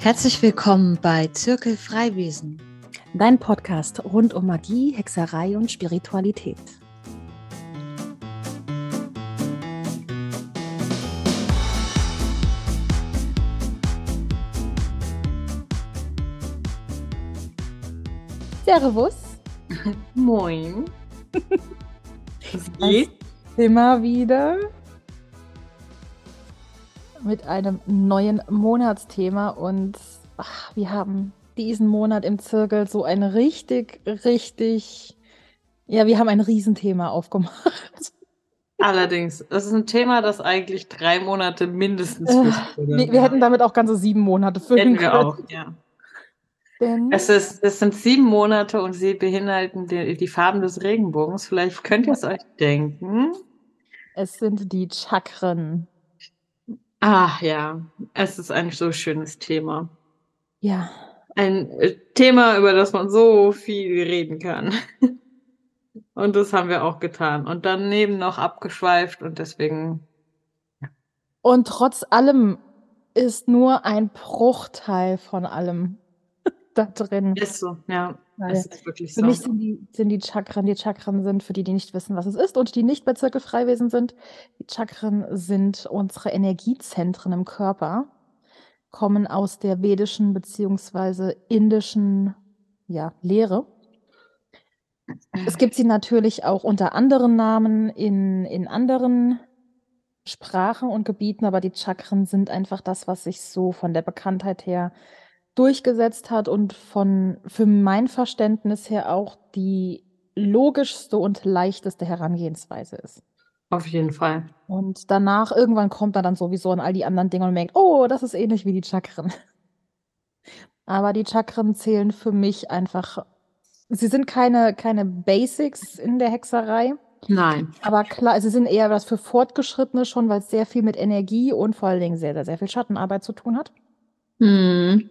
Herzlich willkommen bei Zirkel Freiwesen, dein Podcast rund um Magie, Hexerei und Spiritualität. Servus. Moin. Was geht? Immer wieder mit einem neuen Monatsthema und ach, wir haben diesen Monat im Zirkel so ein richtig, richtig, ja, wir haben ein Riesenthema aufgemacht. Allerdings, das ist ein Thema, das eigentlich drei Monate mindestens äh, wir, wir, hätten damit auch ganze sieben Monate füllen hätten wir können. auch, ja. Denn es, ist, es sind sieben Monate und sie beinhalten die, die Farben des Regenbogens. Vielleicht könnt ihr es euch denken. Es sind die Chakren. Ah ja, es ist ein so schönes Thema. Ja. Ein äh, Thema, über das man so viel reden kann. Und das haben wir auch getan. Und daneben noch abgeschweift und deswegen. Und trotz allem ist nur ein Bruchteil von allem da drin. Ist so, ja. Es ist wirklich für so. mich sind die, sind die Chakren, die Chakren sind, für die, die nicht wissen, was es ist und die nicht bei Zirkelfreiwesen sind, die Chakren sind unsere Energiezentren im Körper, kommen aus der vedischen bzw. indischen ja, Lehre. Es gibt sie natürlich auch unter anderen Namen in, in anderen Sprachen und Gebieten, aber die Chakren sind einfach das, was sich so von der Bekanntheit her durchgesetzt hat und von für mein Verständnis her auch die logischste und leichteste Herangehensweise ist. Auf jeden Fall. Und danach irgendwann kommt er dann sowieso an all die anderen Dinge und merkt, oh, das ist ähnlich wie die Chakren. Aber die Chakren zählen für mich einfach. Sie sind keine, keine Basics in der Hexerei. Nein. Aber klar, sie sind eher was für Fortgeschrittene schon, weil es sehr viel mit Energie und vor allen Dingen sehr, sehr, sehr viel Schattenarbeit zu tun hat. Hm.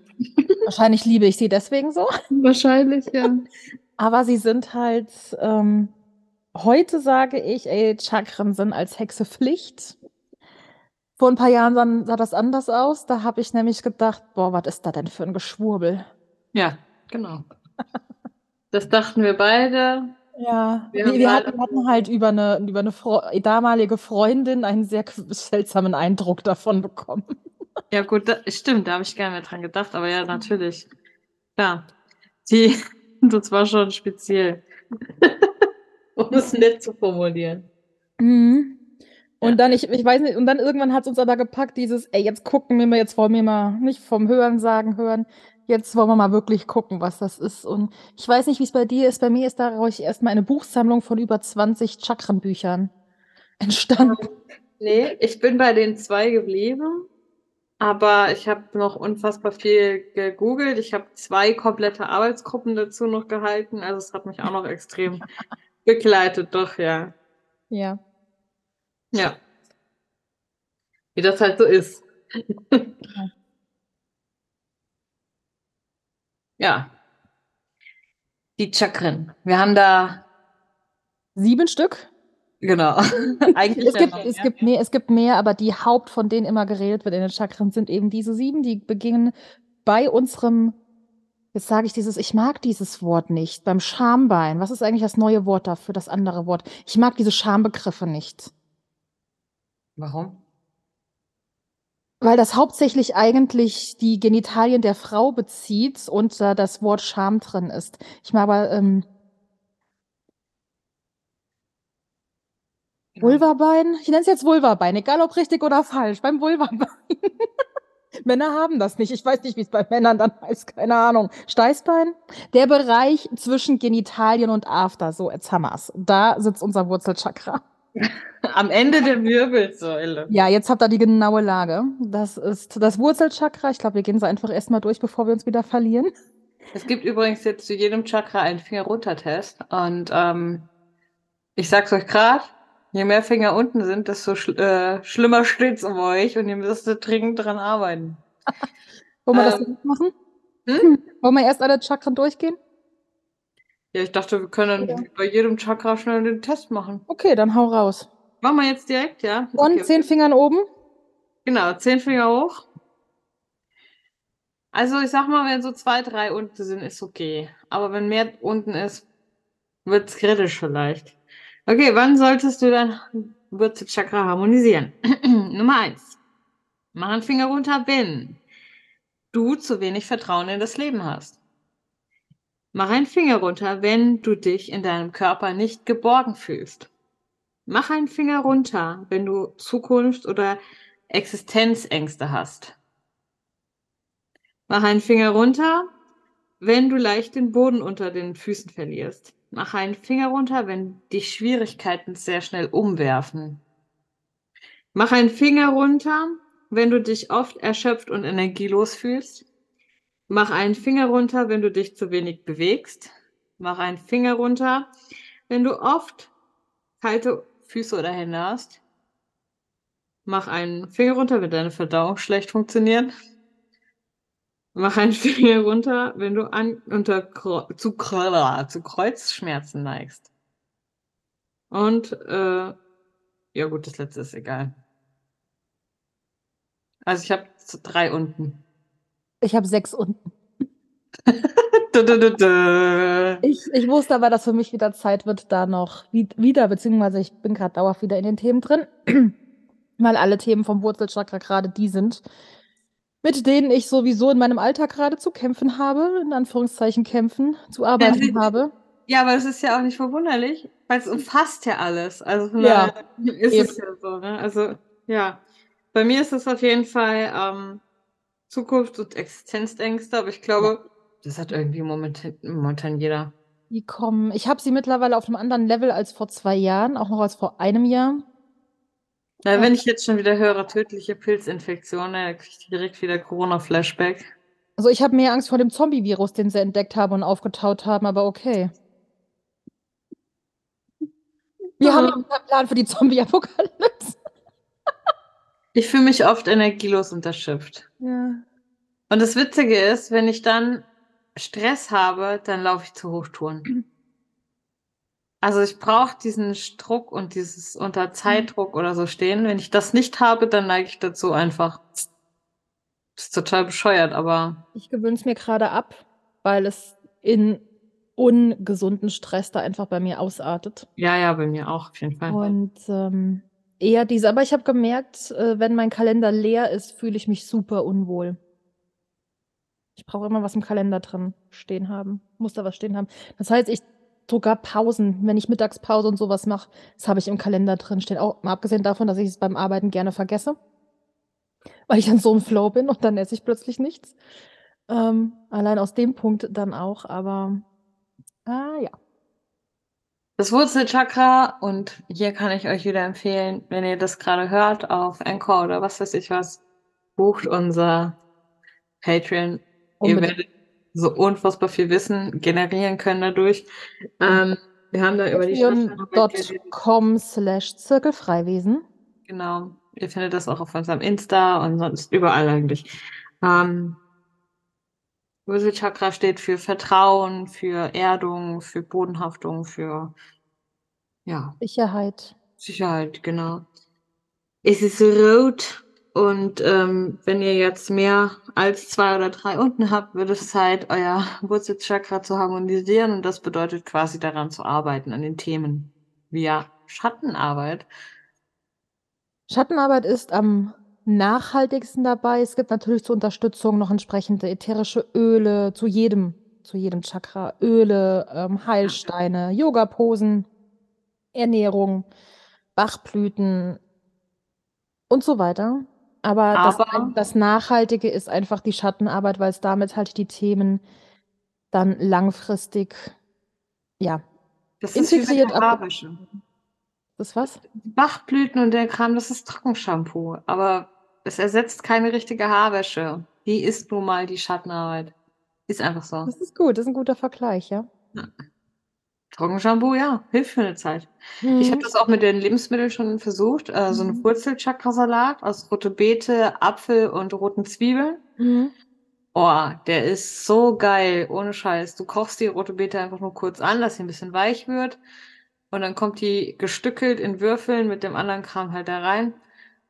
Wahrscheinlich liebe ich sie deswegen so. Wahrscheinlich, ja. Aber sie sind halt, ähm, heute sage ich, ey, Chakren sind als Hexe Pflicht. Vor ein paar Jahren sah, sah das anders aus. Da habe ich nämlich gedacht, boah, was ist da denn für ein Geschwurbel? Ja, genau. Das dachten wir beide. Ja, wir, wir hatten, hatten, halt über eine, über eine damalige Freundin einen sehr seltsamen Eindruck davon bekommen. Ja, gut, da, stimmt, da habe ich gerne mehr dran gedacht, aber ja, natürlich. Ja, die, das war schon speziell. um es nett zu formulieren. Mhm. Und ja. dann, ich, ich weiß nicht, und dann irgendwann hat es uns aber gepackt, dieses, ey, jetzt gucken wir mal, jetzt wollen wir mal nicht vom Hören sagen hören, jetzt wollen wir mal wirklich gucken, was das ist. Und ich weiß nicht, wie es bei dir ist. Bei mir ist daraus erstmal eine Buchsammlung von über 20 Chakrenbüchern entstanden. Nee, ich bin bei den zwei geblieben. Aber ich habe noch unfassbar viel gegoogelt. Ich habe zwei komplette Arbeitsgruppen dazu noch gehalten. Also es hat mich auch noch extrem begleitet, doch, ja. Ja. Ja. Wie das halt so ist. ja. Die Chakren. Wir haben da sieben Stück. Genau. Eigentlich es, gibt, noch, es, ja. gibt mehr, es gibt mehr, aber die Haupt, von denen immer geredet wird in den Chakren, sind eben diese sieben, die beginnen bei unserem, jetzt sage ich dieses, ich mag dieses Wort nicht, beim Schambein. Was ist eigentlich das neue Wort dafür, das andere Wort? Ich mag diese Schambegriffe nicht. Warum? Weil das hauptsächlich eigentlich die Genitalien der Frau bezieht und da das Wort Scham drin ist. Ich mag aber ähm, Genau. Vulvabein? Ich nenne es jetzt Vulvabein, egal ob richtig oder falsch, beim Vulvabein. Männer haben das nicht. Ich weiß nicht, wie es bei Männern dann heißt, keine Ahnung. Steißbein? Der Bereich zwischen Genitalien und After, so jetzt haben wir's. Da sitzt unser Wurzelchakra. Am Ende der Wirbelsäule. Ja, jetzt habt ihr die genaue Lage. Das ist das Wurzelchakra. Ich glaube, wir gehen es einfach erstmal durch, bevor wir uns wieder verlieren. Es gibt übrigens jetzt zu jedem Chakra einen Finger-Runter-Test. Und ähm, ich sag's euch gerade, Je mehr Finger unten sind, desto schl äh, schlimmer steht's um euch und ihr müsst dringend dran arbeiten. Wollen wir ähm, das jetzt machen? Hm? Wollen wir erst alle Chakren durchgehen? Ja, ich dachte, wir können ja. bei jedem Chakra schnell den Test machen. Okay, dann hau raus. Machen wir jetzt direkt, ja? Und okay. zehn Fingern oben? Genau, zehn Finger hoch. Also ich sag mal, wenn so zwei, drei unten sind, ist okay. Aber wenn mehr unten ist, wird's kritisch vielleicht. Okay, wann solltest du dein Wurzelchakra harmonisieren? Nummer eins. Mach einen Finger runter, wenn du zu wenig Vertrauen in das Leben hast. Mach einen Finger runter, wenn du dich in deinem Körper nicht geborgen fühlst. Mach einen Finger runter, wenn du Zukunft oder Existenzängste hast. Mach einen Finger runter, wenn du leicht den Boden unter den Füßen verlierst. Mach einen Finger runter, wenn dich Schwierigkeiten sehr schnell umwerfen. Mach einen Finger runter, wenn du dich oft erschöpft und energielos fühlst. Mach einen Finger runter, wenn du dich zu wenig bewegst. Mach einen Finger runter, wenn du oft kalte Füße oder Hände hast. Mach einen Finger runter, wenn deine Verdauung schlecht funktioniert. Mach einen Finger runter, wenn du an, unter zu, zu Kreuzschmerzen neigst. Und äh, ja gut, das letzte ist egal. Also ich habe drei unten. Ich habe sechs unten. ich, ich wusste aber, dass für mich wieder Zeit wird, da noch wieder, beziehungsweise ich bin gerade dauerhaft wieder in den Themen drin, weil alle Themen vom Wurzelchakra gerade die sind, mit denen ich sowieso in meinem Alltag gerade zu kämpfen habe, in Anführungszeichen kämpfen, zu arbeiten ja, habe. Ja, aber es ist ja auch nicht verwunderlich, weil es umfasst ja alles. Also ja, ist eben. es ja so, ne? Also, ja. Bei mir ist es auf jeden Fall ähm, Zukunft und Existenzängste, aber ich glaube, ja. das hat irgendwie momentan, momentan jeder. Die kommen. Ich habe sie mittlerweile auf einem anderen Level als vor zwei Jahren, auch noch als vor einem Jahr. Na, wenn ich jetzt schon wieder höre, tödliche Pilzinfektionen, dann kriege ich direkt wieder Corona-Flashback. Also ich habe mehr Angst vor dem Zombie-Virus, den sie entdeckt haben und aufgetaut haben, aber okay. Wir ja. haben einen Plan für die Zombie-Apokalypse. ich fühle mich oft energielos und erschöpft. Ja. Und das Witzige ist, wenn ich dann Stress habe, dann laufe ich zu Hochtouren. Also ich brauche diesen Druck und dieses unter Zeitdruck oder so stehen. Wenn ich das nicht habe, dann neige ich dazu einfach. Das ist total bescheuert, aber. Ich gewöhne es mir gerade ab, weil es in ungesunden Stress da einfach bei mir ausartet. Ja, ja, bei mir auch, auf jeden Fall. Und ähm, eher diese, aber ich habe gemerkt, äh, wenn mein Kalender leer ist, fühle ich mich super unwohl. Ich brauche immer was im Kalender drin stehen haben. Muss da was stehen haben. Das heißt, ich sogar Pausen, wenn ich Mittagspause und sowas mache, das habe ich im Kalender drin stehen. Auch mal abgesehen davon, dass ich es beim Arbeiten gerne vergesse, weil ich dann so im Flow bin und dann esse ich plötzlich nichts. Ähm, allein aus dem Punkt dann auch, aber ah, ja. Das Wurzelchakra und hier kann ich euch wieder empfehlen, wenn ihr das gerade hört auf Encore oder was weiß ich was, bucht unser Patreon. Unbedingt. Ihr werdet so unfassbar viel Wissen generieren können dadurch. Ähm, wir haben da über die Patreon.com slash Zirkelfreiwesen. Genau. Ihr findet das auch auf unserem Insta und sonst überall eigentlich. Ähm, Chakra steht für Vertrauen, für Erdung, für Bodenhaftung, für ja. Sicherheit. Sicherheit, genau. Es ist rot und ähm, wenn ihr jetzt mehr als zwei oder drei unten habt, wird es Zeit, euer Wurzelchakra zu harmonisieren. Und das bedeutet quasi daran zu arbeiten, an den Themen via Schattenarbeit. Schattenarbeit ist am nachhaltigsten dabei. Es gibt natürlich zur Unterstützung noch entsprechende ätherische Öle zu jedem, zu jedem Chakra. Öle, ähm, Heilsteine, Yoga-Posen, Ernährung, Bachblüten und so weiter. Aber, Aber das, das, Nachhaltige ist einfach die Schattenarbeit, weil es damit halt die Themen dann langfristig, ja, das integriert. Ist Haarwäsche. Das was? Bachblüten und der Kram, das ist Trockenshampoo. Aber es ersetzt keine richtige Haarwäsche. Die ist nun mal die Schattenarbeit. Ist einfach so. Das ist gut, das ist ein guter Vergleich, ja. ja. Trockenshampoo, ja, hilft für eine Zeit. Mhm. Ich habe das auch mit den Lebensmitteln schon versucht. Äh, so einen mhm. Wurzelchakrasalat aus rote Beete, Apfel und roten Zwiebeln. Mhm. Oh, der ist so geil, ohne Scheiß. Du kochst die rote Beete einfach nur kurz an, dass sie ein bisschen weich wird. Und dann kommt die gestückelt in Würfeln mit dem anderen Kram halt da rein.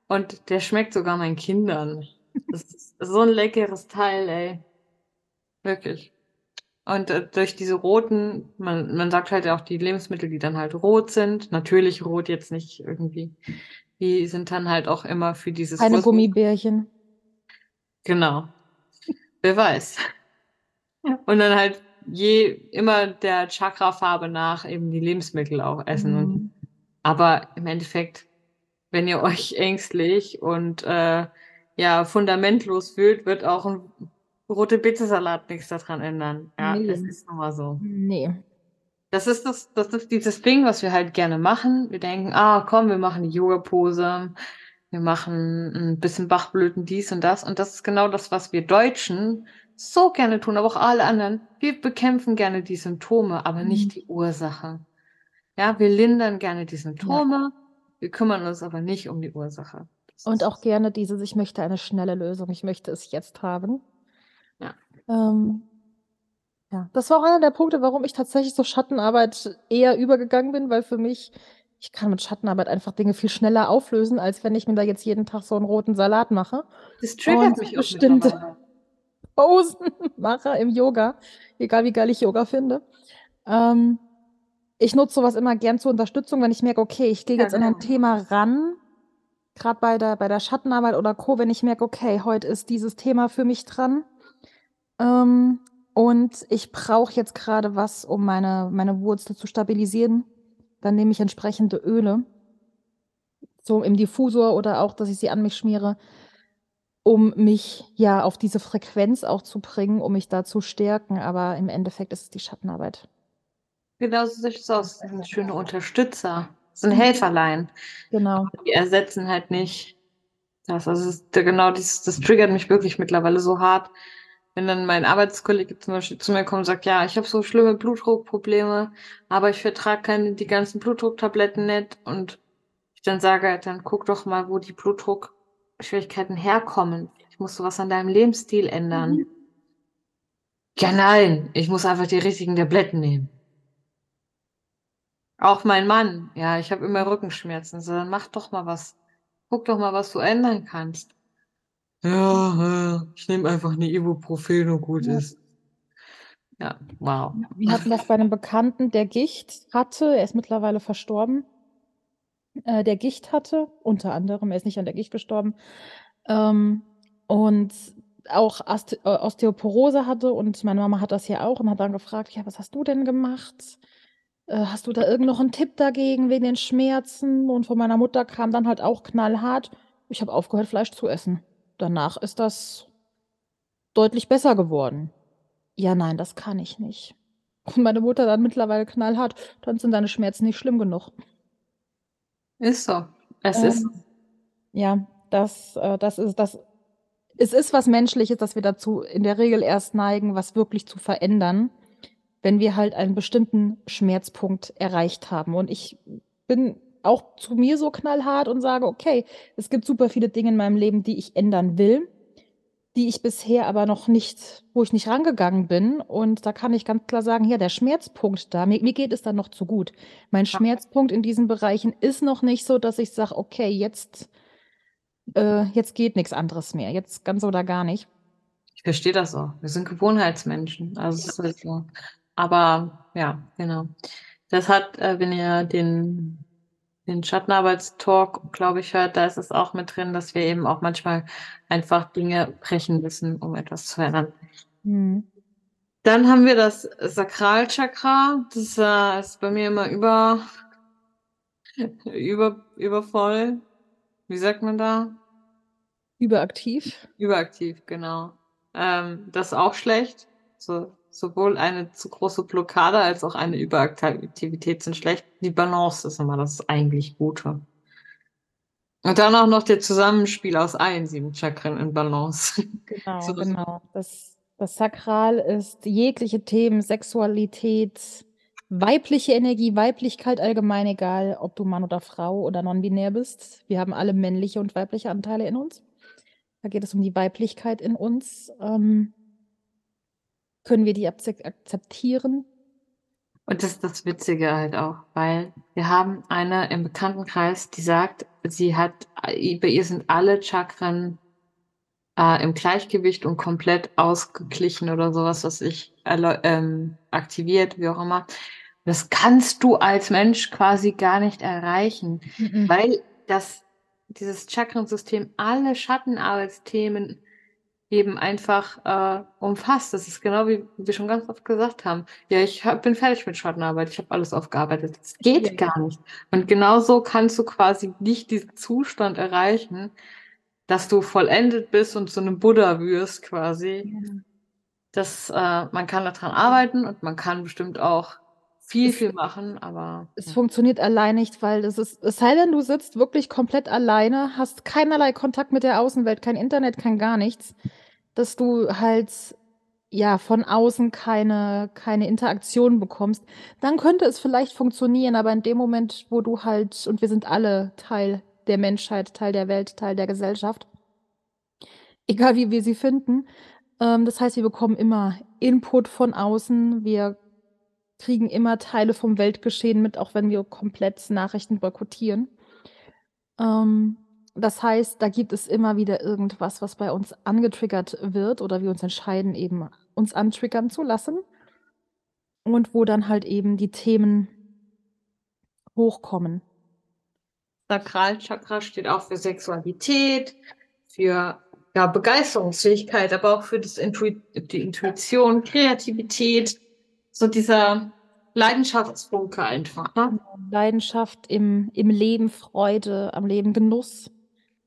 Und der schmeckt sogar meinen Kindern. Das ist so ein leckeres Teil, ey. Wirklich. Und äh, durch diese roten, man, man sagt halt auch die Lebensmittel, die dann halt rot sind, natürlich rot, jetzt nicht irgendwie, die sind dann halt auch immer für dieses. Keine Gummibärchen. Genau. Wer weiß. Und dann halt je immer der Chakra-Farbe nach eben die Lebensmittel auch essen. Mhm. Aber im Endeffekt, wenn ihr euch ängstlich und äh, ja fundamentlos fühlt, wird auch ein rote Betesalat nichts daran ändern. Ja, nee. es ist nun mal so. Nee. Das ist das, das ist dieses Ding, was wir halt gerne machen. Wir denken, ah, komm, wir machen die Yoga-Pose, wir machen ein bisschen Bachblüten, dies und das. Und das ist genau das, was wir Deutschen so gerne tun, aber auch alle anderen. Wir bekämpfen gerne die Symptome, aber mhm. nicht die Ursache. Ja, wir lindern gerne die Symptome, ja. wir kümmern uns aber nicht um die Ursache. Das und auch gerne dieses, ich möchte eine schnelle Lösung, ich möchte es jetzt haben. Ja. Ähm, ja, das war auch einer der Punkte, warum ich tatsächlich so Schattenarbeit eher übergegangen bin, weil für mich, ich kann mit Schattenarbeit einfach Dinge viel schneller auflösen, als wenn ich mir da jetzt jeden Tag so einen roten Salat mache. Das triggert mich auch bestimmte Posen mache im Yoga, egal wie geil ich Yoga finde. Ähm, ich nutze sowas immer gern zur Unterstützung, wenn ich merke, okay, ich gehe jetzt ja, genau. an ein genau. Thema ran, gerade bei der, bei der Schattenarbeit oder Co., wenn ich merke, okay, heute ist dieses Thema für mich dran ähm, und ich brauche jetzt gerade was, um meine, meine Wurzel zu stabilisieren, dann nehme ich entsprechende Öle, so im Diffusor oder auch, dass ich sie an mich schmiere, um mich ja auf diese Frequenz auch zu bringen, um mich da zu stärken. Aber im Endeffekt ist es die Schattenarbeit. Genau so sieht es aus. Das sind schöne Unterstützer. Das sind Helferlein. Genau. Die ersetzen halt nicht das. Also ist, genau das, das triggert mich wirklich mittlerweile so hart. Wenn dann mein Arbeitskollege zum Beispiel zu mir kommt und sagt, ja, ich habe so schlimme Blutdruckprobleme, aber ich vertrage keine die ganzen Blutdrucktabletten nicht. Und ich dann sage, dann guck doch mal, wo die Blutdruck Schwierigkeiten herkommen. Ich muss sowas an deinem Lebensstil ändern. Mhm. Ja, nein, ich muss einfach die richtigen Tabletten nehmen. Auch mein Mann, ja, ich habe immer Rückenschmerzen. So, dann mach doch mal was. Guck doch mal, was du ändern kannst. Ja, ich nehme einfach eine Ibuprofen und gut ja. ist. Ja, wow. Wir hatten das bei einem Bekannten, der Gicht hatte. Er ist mittlerweile verstorben äh, der Gicht hatte, unter anderem, er ist nicht an der Gicht gestorben, ähm, und auch äh, Osteoporose hatte und meine Mama hat das ja auch und hat dann gefragt, ja, was hast du denn gemacht? Äh, hast du da irgend noch einen Tipp dagegen wegen den Schmerzen? Und von meiner Mutter kam dann halt auch knallhart, ich habe aufgehört, Fleisch zu essen. Danach ist das deutlich besser geworden. Ja, nein, das kann ich nicht. Und meine Mutter dann mittlerweile knallhart, dann sind deine Schmerzen nicht schlimm genug. Ist so. Es ist Ähm, ja, das äh, das ist das es ist was Menschliches, dass wir dazu in der Regel erst neigen, was wirklich zu verändern, wenn wir halt einen bestimmten Schmerzpunkt erreicht haben. Und ich bin auch zu mir so knallhart und sage: „Okay, es gibt super viele Dinge in meinem Leben, die ich ändern will die ich bisher aber noch nicht wo ich nicht rangegangen bin. Und da kann ich ganz klar sagen, ja, der Schmerzpunkt da mir mir geht es dann noch zu gut. Mein Schmerzpunkt in diesen Bereichen ist noch nicht so, dass ich sage: „Okay, jetzt äh, jetzt geht nichts anderes mehr. Jetzt ganz oder gar nicht.“ Ich verstehe das auch. Wir sind Gewohnheitsmenschen. Also, halt so. Aber ja, genau. Das hat, äh, wenn ihr den den Schattenarbeitstalk, glaube ich, hört, da ist es auch mit drin, dass wir eben auch manchmal einfach Dinge brechen müssen, um etwas zu verändern. Mhm. Dann haben wir das Sakralchakra. Das äh, ist bei mir immer über, über, übervoll. Wie sagt man da? Überaktiv. Überaktiv, genau. Ähm, das ist auch schlecht. So, sowohl eine zu große Blockade als auch eine Überaktivität sind schlecht. Die Balance ist immer das eigentlich Gute. Und dann auch noch der Zusammenspiel aus allen sieben Chakren in Balance. Genau, so, genau. Das, das Sakral ist jegliche Themen, Sexualität, weibliche Energie, Weiblichkeit allgemein, egal ob du Mann oder Frau oder non-binär bist. Wir haben alle männliche und weibliche Anteile in uns. Da geht es um die Weiblichkeit in uns. Ähm, können wir die akzeptieren? Und das ist das Witzige halt auch, weil wir haben eine im Bekanntenkreis, die sagt, sie hat, bei ihr sind alle Chakren äh, im Gleichgewicht und komplett ausgeglichen oder sowas, was ich ähm, aktiviert, wie auch immer. Das kannst du als Mensch quasi gar nicht erreichen, mhm. weil das, dieses Chakrensystem alle Schattenarbeitsthemen eben einfach äh, umfasst. Das ist genau wie wir schon ganz oft gesagt haben. Ja, ich hab, bin fertig mit Schattenarbeit, ich habe alles aufgearbeitet. Das geht ja, gar nicht. Und genauso kannst du quasi nicht diesen Zustand erreichen, dass du vollendet bist und zu einem Buddha wirst quasi. Ja. Das, äh, man kann daran arbeiten und man kann bestimmt auch viel, viel machen, aber. Es ja. funktioniert allein nicht, weil es ist, es sei denn, du sitzt wirklich komplett alleine, hast keinerlei Kontakt mit der Außenwelt, kein Internet, kein gar nichts, dass du halt ja von außen keine, keine Interaktion bekommst, dann könnte es vielleicht funktionieren, aber in dem Moment, wo du halt, und wir sind alle Teil der Menschheit, Teil der Welt, Teil der Gesellschaft, egal wie wir sie finden, ähm, das heißt, wir bekommen immer Input von außen, wir kriegen immer Teile vom Weltgeschehen mit, auch wenn wir komplett Nachrichten boykottieren. Ähm, das heißt, da gibt es immer wieder irgendwas, was bei uns angetriggert wird oder wir uns entscheiden, eben uns antriggern zu lassen. Und wo dann halt eben die Themen hochkommen. Sakralchakra steht auch für Sexualität, für ja, Begeisterungsfähigkeit, aber auch für das Intu die Intuition, Kreativität, so dieser Leidenschaftsfunke einfach. Ne? Leidenschaft im, im Leben, Freude am Leben, Genuss.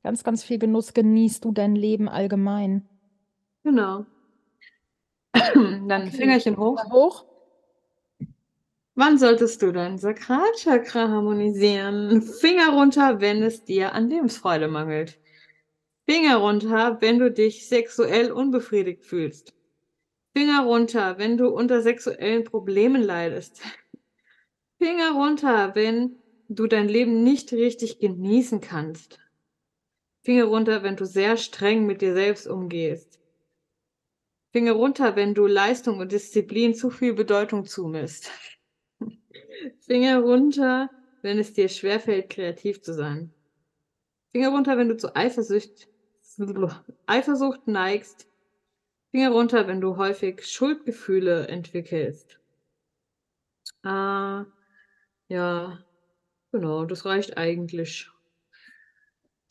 Ganz, ganz viel Genuss genießt du dein Leben allgemein. Genau. Dann. Fingerchen hoch. Hoch. Wann solltest du dein Sakralchakra harmonisieren? Finger runter, wenn es dir an Lebensfreude mangelt. Finger runter, wenn du dich sexuell unbefriedigt fühlst. Finger runter, wenn du unter sexuellen Problemen leidest. Finger runter, wenn du dein Leben nicht richtig genießen kannst. Finger runter, wenn du sehr streng mit dir selbst umgehst. Finger runter, wenn du Leistung und Disziplin zu viel Bedeutung zumisst. Finger runter, wenn es dir schwerfällt, kreativ zu sein. Finger runter, wenn du zu Eifersucht, Eifersucht neigst Finger runter, wenn du häufig Schuldgefühle entwickelst. Ah, ja, genau, das reicht eigentlich.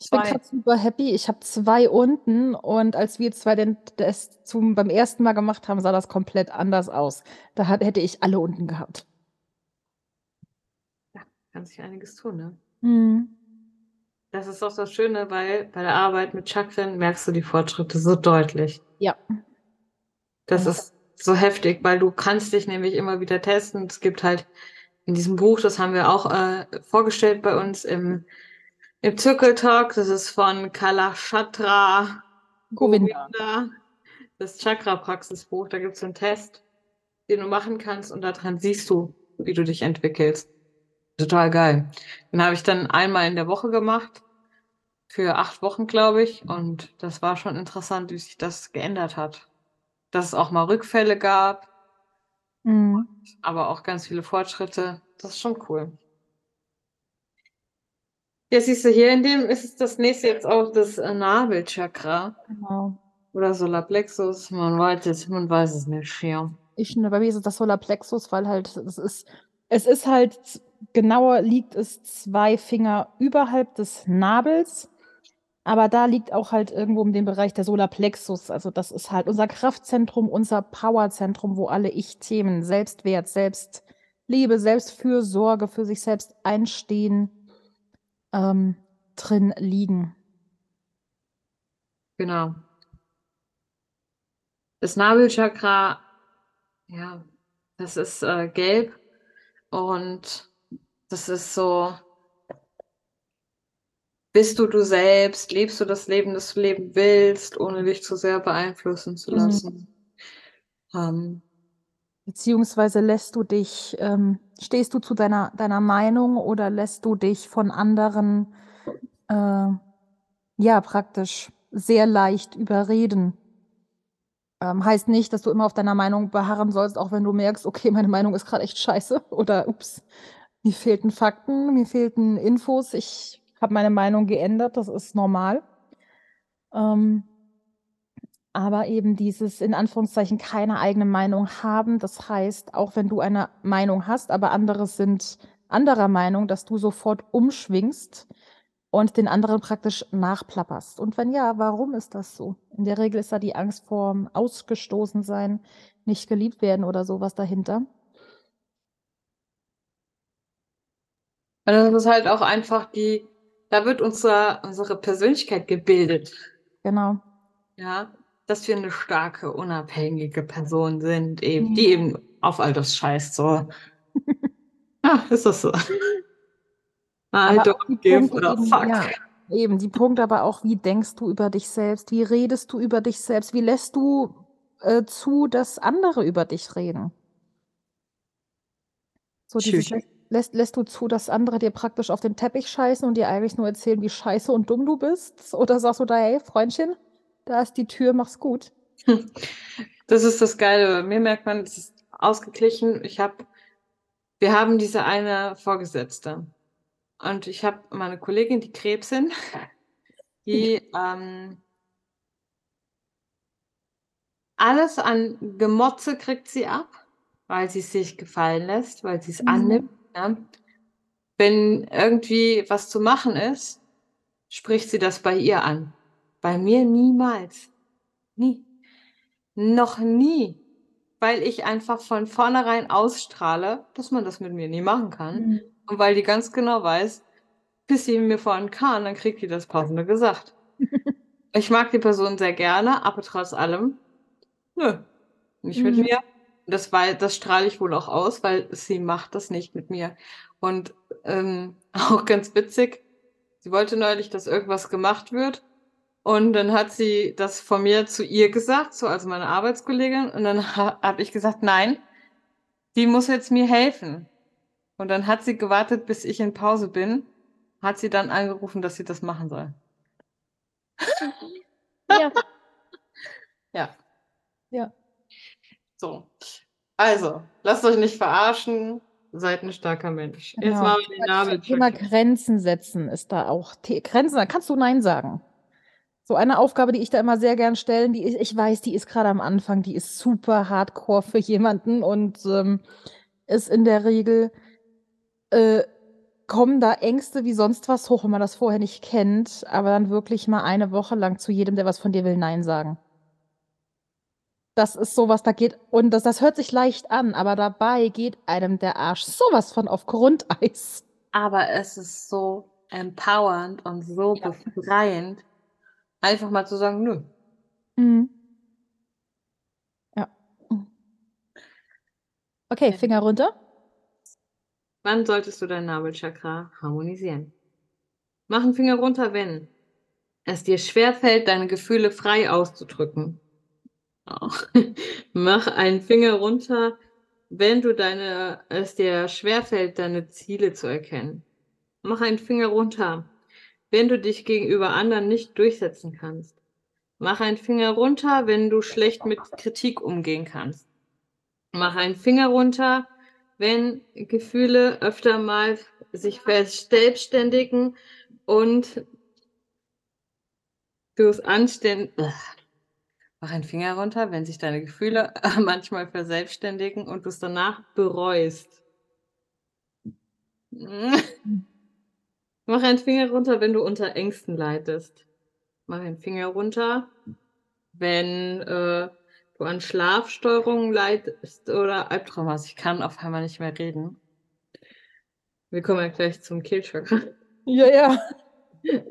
Ich bin gerade super happy. Ich habe zwei unten und als wir zwei den, das zum, beim ersten Mal gemacht haben, sah das komplett anders aus. Da hat, hätte ich alle unten gehabt. Ja, kann sich einiges tun, ne? Mhm. Das ist auch das Schöne, weil bei der Arbeit mit Chakren merkst du die Fortschritte so deutlich. Ja. Das ist so heftig, weil du kannst dich nämlich immer wieder testen. Es gibt halt in diesem Buch, das haben wir auch äh, vorgestellt bei uns im, im Zirkeltalk, das ist von Kalachatra Govinda, Govinda das Chakra-Praxisbuch. Da gibt es einen Test, den du machen kannst und daran siehst du, wie du dich entwickelst. Total geil. Den habe ich dann einmal in der Woche gemacht, für acht Wochen, glaube ich. Und das war schon interessant, wie sich das geändert hat dass es auch mal Rückfälle gab, mhm. aber auch ganz viele Fortschritte. Das ist schon cool. Ja, siehst du, hier in dem ist es das nächste jetzt auch das äh, Nabelchakra. Genau. Oder Solarplexus, man weiß es, man weiß es nicht, ja. Ich, bei mir ist es das Solarplexus, weil halt, es ist, es ist halt, genauer liegt es zwei Finger überhalb des Nabels aber da liegt auch halt irgendwo um den Bereich der Solarplexus. Also das ist halt unser Kraftzentrum, unser Powerzentrum, wo alle Ich-Themen, Selbstwert, Selbstliebe, Selbstfürsorge, für sich selbst einstehen, ähm, drin liegen. Genau. Das Nabelchakra, ja, das ist äh, gelb und das ist so bist du du selbst? Lebst du das Leben, das du leben willst, ohne dich zu sehr beeinflussen zu mhm. lassen? Mhm. Ähm, Beziehungsweise lässt du dich, ähm, stehst du zu deiner, deiner Meinung oder lässt du dich von anderen äh, ja praktisch sehr leicht überreden? Ähm, heißt nicht, dass du immer auf deiner Meinung beharren sollst, auch wenn du merkst, okay, meine Meinung ist gerade echt scheiße oder ups, mir fehlten Fakten, mir fehlten Infos, ich habe meine Meinung geändert, das ist normal. Ähm, aber eben dieses in Anführungszeichen keine eigene Meinung haben. Das heißt, auch wenn du eine Meinung hast, aber andere sind anderer Meinung, dass du sofort umschwingst und den anderen praktisch nachplapperst. Und wenn ja, warum ist das so? In der Regel ist da die Angst vorm Ausgestoßensein, nicht geliebt werden oder sowas dahinter. Das ist halt auch einfach die, da wird unsere, unsere Persönlichkeit gebildet. Genau. Ja, dass wir eine starke, unabhängige Person sind, eben, die eben auf all das scheißt, so. ja, ist das so. I don't give a fuck. Ja, eben, die Punkte aber auch, wie denkst du über dich selbst? Wie redest du über dich selbst? Wie lässt du äh, zu, dass andere über dich reden? So dieses, lässt, lässt du zu, dass andere dir praktisch auf den Teppich scheißen und dir eigentlich nur erzählen, wie scheiße und dumm du bist? Oder sagst du da, hey, Freundchen, da ist die Tür, mach's gut. Das ist das Geile. Mir merkt man, es ist ausgeglichen. Ich habe, wir haben diese eine Vorgesetzte. Und ich habe meine Kollegin, die Krebsin, die ähm, alles an Gemotze kriegt sie ab, weil sie es sich gefallen lässt, weil sie es mhm. annimmt. Ja? Wenn irgendwie was zu machen ist, spricht sie das bei ihr an. Bei mir niemals. Nie. Noch nie. Weil ich einfach von vornherein ausstrahle, dass man das mit mir nie machen kann. Mhm. Und weil die ganz genau weiß, bis sie mir vor einen kann, dann kriegt die das Passende gesagt. ich mag die Person sehr gerne, aber trotz allem, nö, nicht mhm. mit mir. Das, war, das strahle ich wohl auch aus, weil sie macht das nicht mit mir. Und ähm, auch ganz witzig, sie wollte neulich, dass irgendwas gemacht wird. Und dann hat sie das von mir zu ihr gesagt, so als meine Arbeitskollegin. Und dann ha habe ich gesagt, nein, die muss jetzt mir helfen. Und dann hat sie gewartet, bis ich in Pause bin, hat sie dann angerufen, dass sie das machen soll. Ja. ja. Ja. So. Also, lasst euch nicht verarschen. Seid ein starker Mensch. Genau. Jetzt mal den Namen. Thema Grenzen setzen ist da auch. Grenzen, da kannst du Nein sagen. So eine Aufgabe, die ich da immer sehr gern stellen, die ich, ich weiß, die ist gerade am Anfang, die ist super hardcore für jemanden und ähm, ist in der Regel äh, kommen da Ängste wie sonst was hoch, wenn man das vorher nicht kennt, aber dann wirklich mal eine Woche lang zu jedem, der was von dir will, Nein sagen. Das ist sowas, da geht, und das, das hört sich leicht an, aber dabei geht einem der Arsch sowas von auf Grundeis. Aber es ist so empowernd und so ja. befreiend, einfach mal zu sagen, nö. Mhm. Ja. Okay, Finger runter. Wann solltest du dein Nabelchakra harmonisieren? Mach einen Finger runter, wenn es dir schwerfällt, deine Gefühle frei auszudrücken. Oh. Mach einen Finger runter, wenn du deine, es dir schwerfällt, deine Ziele zu erkennen. Mach einen Finger runter, wenn du dich gegenüber anderen nicht durchsetzen kannst. Mach einen Finger runter, wenn du schlecht mit Kritik umgehen kannst. Mach einen Finger runter, wenn Gefühle öfter mal sich verselbstständigen und du es anständig. Mach einen Finger runter, wenn sich deine Gefühle manchmal verselbstständigen und du es danach bereust. Mach einen Finger runter, wenn du unter Ängsten leidest. Mach einen Finger runter, wenn äh, du an Schlafsteuerungen leidest oder Albtraum hast. Ich kann auf einmal nicht mehr reden. Wir kommen ja gleich zum Kehlchakra. Ja, ja.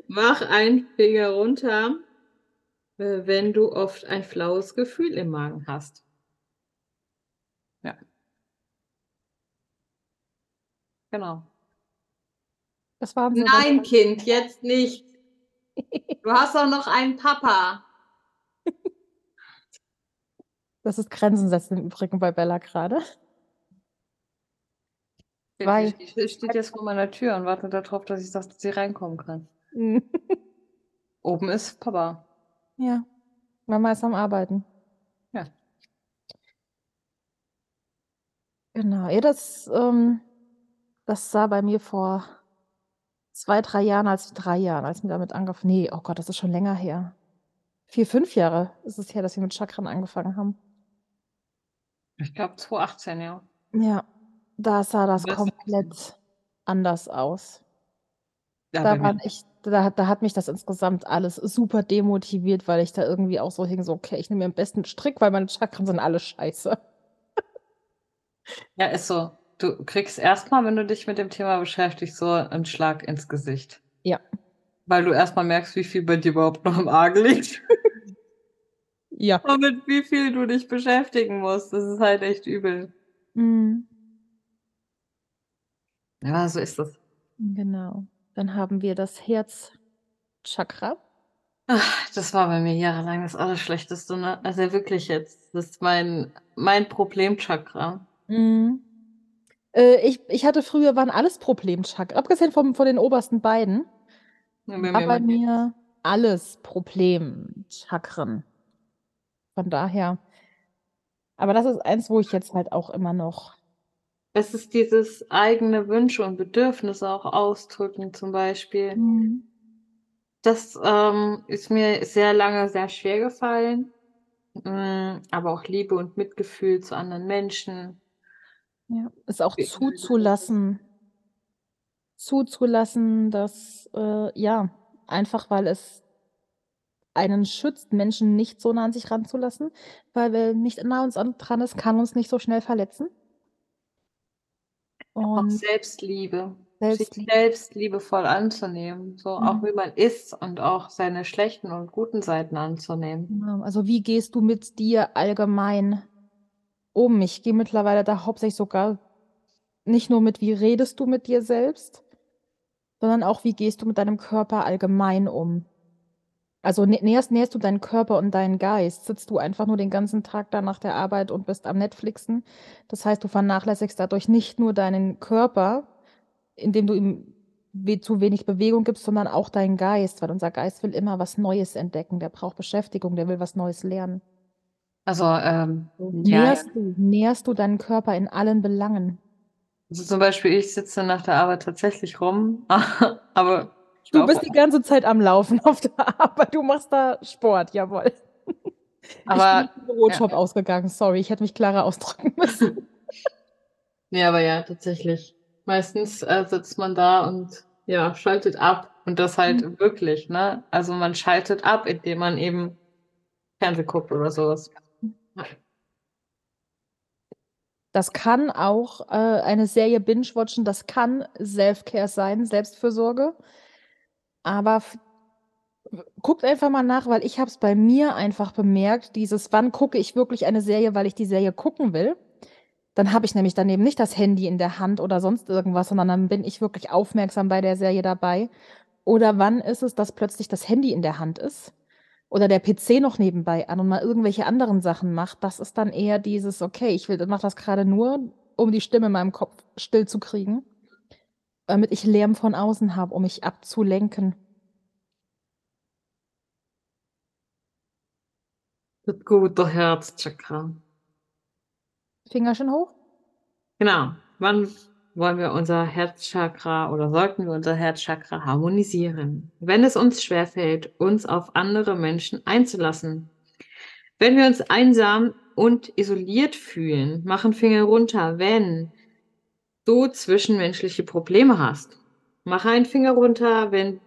Mach einen Finger runter, wenn du oft ein flaues Gefühl im Magen hast. Ja. Genau. Das war Nein, Kind, jetzt nicht. Du hast doch noch einen Papa. Das ist Grenzen setzen im Übrigen bei Bella gerade. Weil die steht jetzt vor meiner Tür und wartet darauf, dass ich sage, dass sie reinkommen kann. Oben ist Papa. Ja. Mama ist am Arbeiten. Ja. Genau. Ja, das, ähm, das sah bei mir vor zwei, drei Jahren, als drei Jahren, als mir damit angefangen. Nee, oh Gott, das ist schon länger her. Vier, fünf Jahre ist es her, dass wir mit Chakren angefangen haben. Ich glaube 2018, ja. Ja, da sah das Das- komplett anders aus. Ja, Da, waren echt, da, hat- da hat mich das insgesamt alles super demotiviert, weil ich da irgendwie auch so hing, so, okay, ich nehme mir am besten einen Strick, weil meine Chakren sind alle scheiße. ja, ist so. Du kriegst erstmal, wenn du dich mit dem Thema beschäftigst, so einen Schlag ins Gesicht. Ja. Weil du erstmal merkst, wie viel bei dir überhaupt noch im Argen liegt. Ja. Und mit wie viel du dich beschäftigen musst. Das ist halt echt übel. Mhm. Ja, so ist das. Genau. Dann haben wir das Herzchakra. Ach, das war bei mir jahrelang das Allerschlechteste, ne? Also wirklich jetzt. Das ist mein, mein Problemchakra. Mhm. Äh, ich, ich hatte früher, waren alles Problemchakra. Abgesehen vom, von den obersten beiden, Ja, bei war mir bei mir alles Problemchakren. Von daher. Aber das ist eins, wo ich jetzt halt auch immer noch. Es ist dieses eigene Wünsche und Bedürfnisse auch ausdrücken, zum Beispiel. Mhm. Das ähm, ist mir sehr lange sehr schwer gefallen. Mm, Aber auch Liebe und Mitgefühl zu anderen Menschen. Ja, es auch zuzulassen. Zuzulassen, dass, äh, ja, einfach weil es einen schützt, Menschen nicht so nah an sich ranzulassen, weil wer nicht nah uns an, dran ist, kann uns nicht so schnell verletzen. Auch Und Selbstliebe. Selbstliebe. Sich selbst liebevoll anzunehmen. So auch Mhm. wie man ist und auch seine schlechten und guten Seiten anzunehmen. Genau, also wie gehst du mit dir allgemein um? Ich gehe mittlerweile da hauptsächlich sogar nicht nur mit, wie redest du mit dir selbst, sondern auch, wie gehst du mit deinem Körper allgemein um? Also nä- näherst, näherst du deinen Körper und deinen Geist? Sitzt du einfach nur den ganzen Tag da nach der Arbeit und bist am Netflixen? Das heißt, du vernachlässigst dadurch nicht nur deinen Körper, indem du ihm we zu wenig Bewegung gibst, sondern auch deinen Geist, weil unser Geist will immer was Neues entdecken, der braucht Beschäftigung, der will was Neues lernen. Also, ähm, ja, Nährst du, nährst du deinen Körper in allen Belangen? also zum Beispiel, ich sitze nach der Arbeit tatsächlich rum, aber Du bist die ganze Zeit am Laufen auf der Arbeit, du machst da Sport, jawohl. Aber- ich bin im Bürojob ausgegangen, sorry, ich hätte mich klarer ausdrücken müssen. Ja, aber ja, tatsächlich. Meistens äh, sitzt man da und ja, schaltet ab. Und das halt Mhm. wirklich, ne? Also man schaltet ab, indem man eben Fernsehen guckt oder sowas. Das kann auch äh, eine Serie binge-watchen, das kann Self-Care sein, Selbstfürsorge. Aber guckt einfach mal nach, weil ich habe es bei mir einfach bemerkt, dieses, wann gucke ich wirklich eine Serie, weil ich die Serie gucken will. Dann habe ich nämlich daneben nicht das Handy in der Hand oder sonst irgendwas, sondern dann bin ich wirklich aufmerksam bei der Serie dabei. Oder wann ist es, dass plötzlich das Handy in der Hand ist oder der PC noch nebenbei an und mal irgendwelche anderen Sachen macht? Das ist dann eher dieses, okay, ich will, mache das gerade nur, um die Stimme in meinem Kopf still zu kriegen, damit ich Lärm von außen habe, um mich abzulenken. Das gute Herzchakra. Finger schon hoch? Genau. Wann wollen wir unser Herzchakra oder sollten wir unser Herzchakra harmonisieren? Wenn es uns schwerfällt, uns auf andere Menschen einzulassen. Wenn wir uns einsam und isoliert fühlen, machen Finger runter, wenn du zwischenmenschliche Probleme hast. Mach einen Finger runter, wenn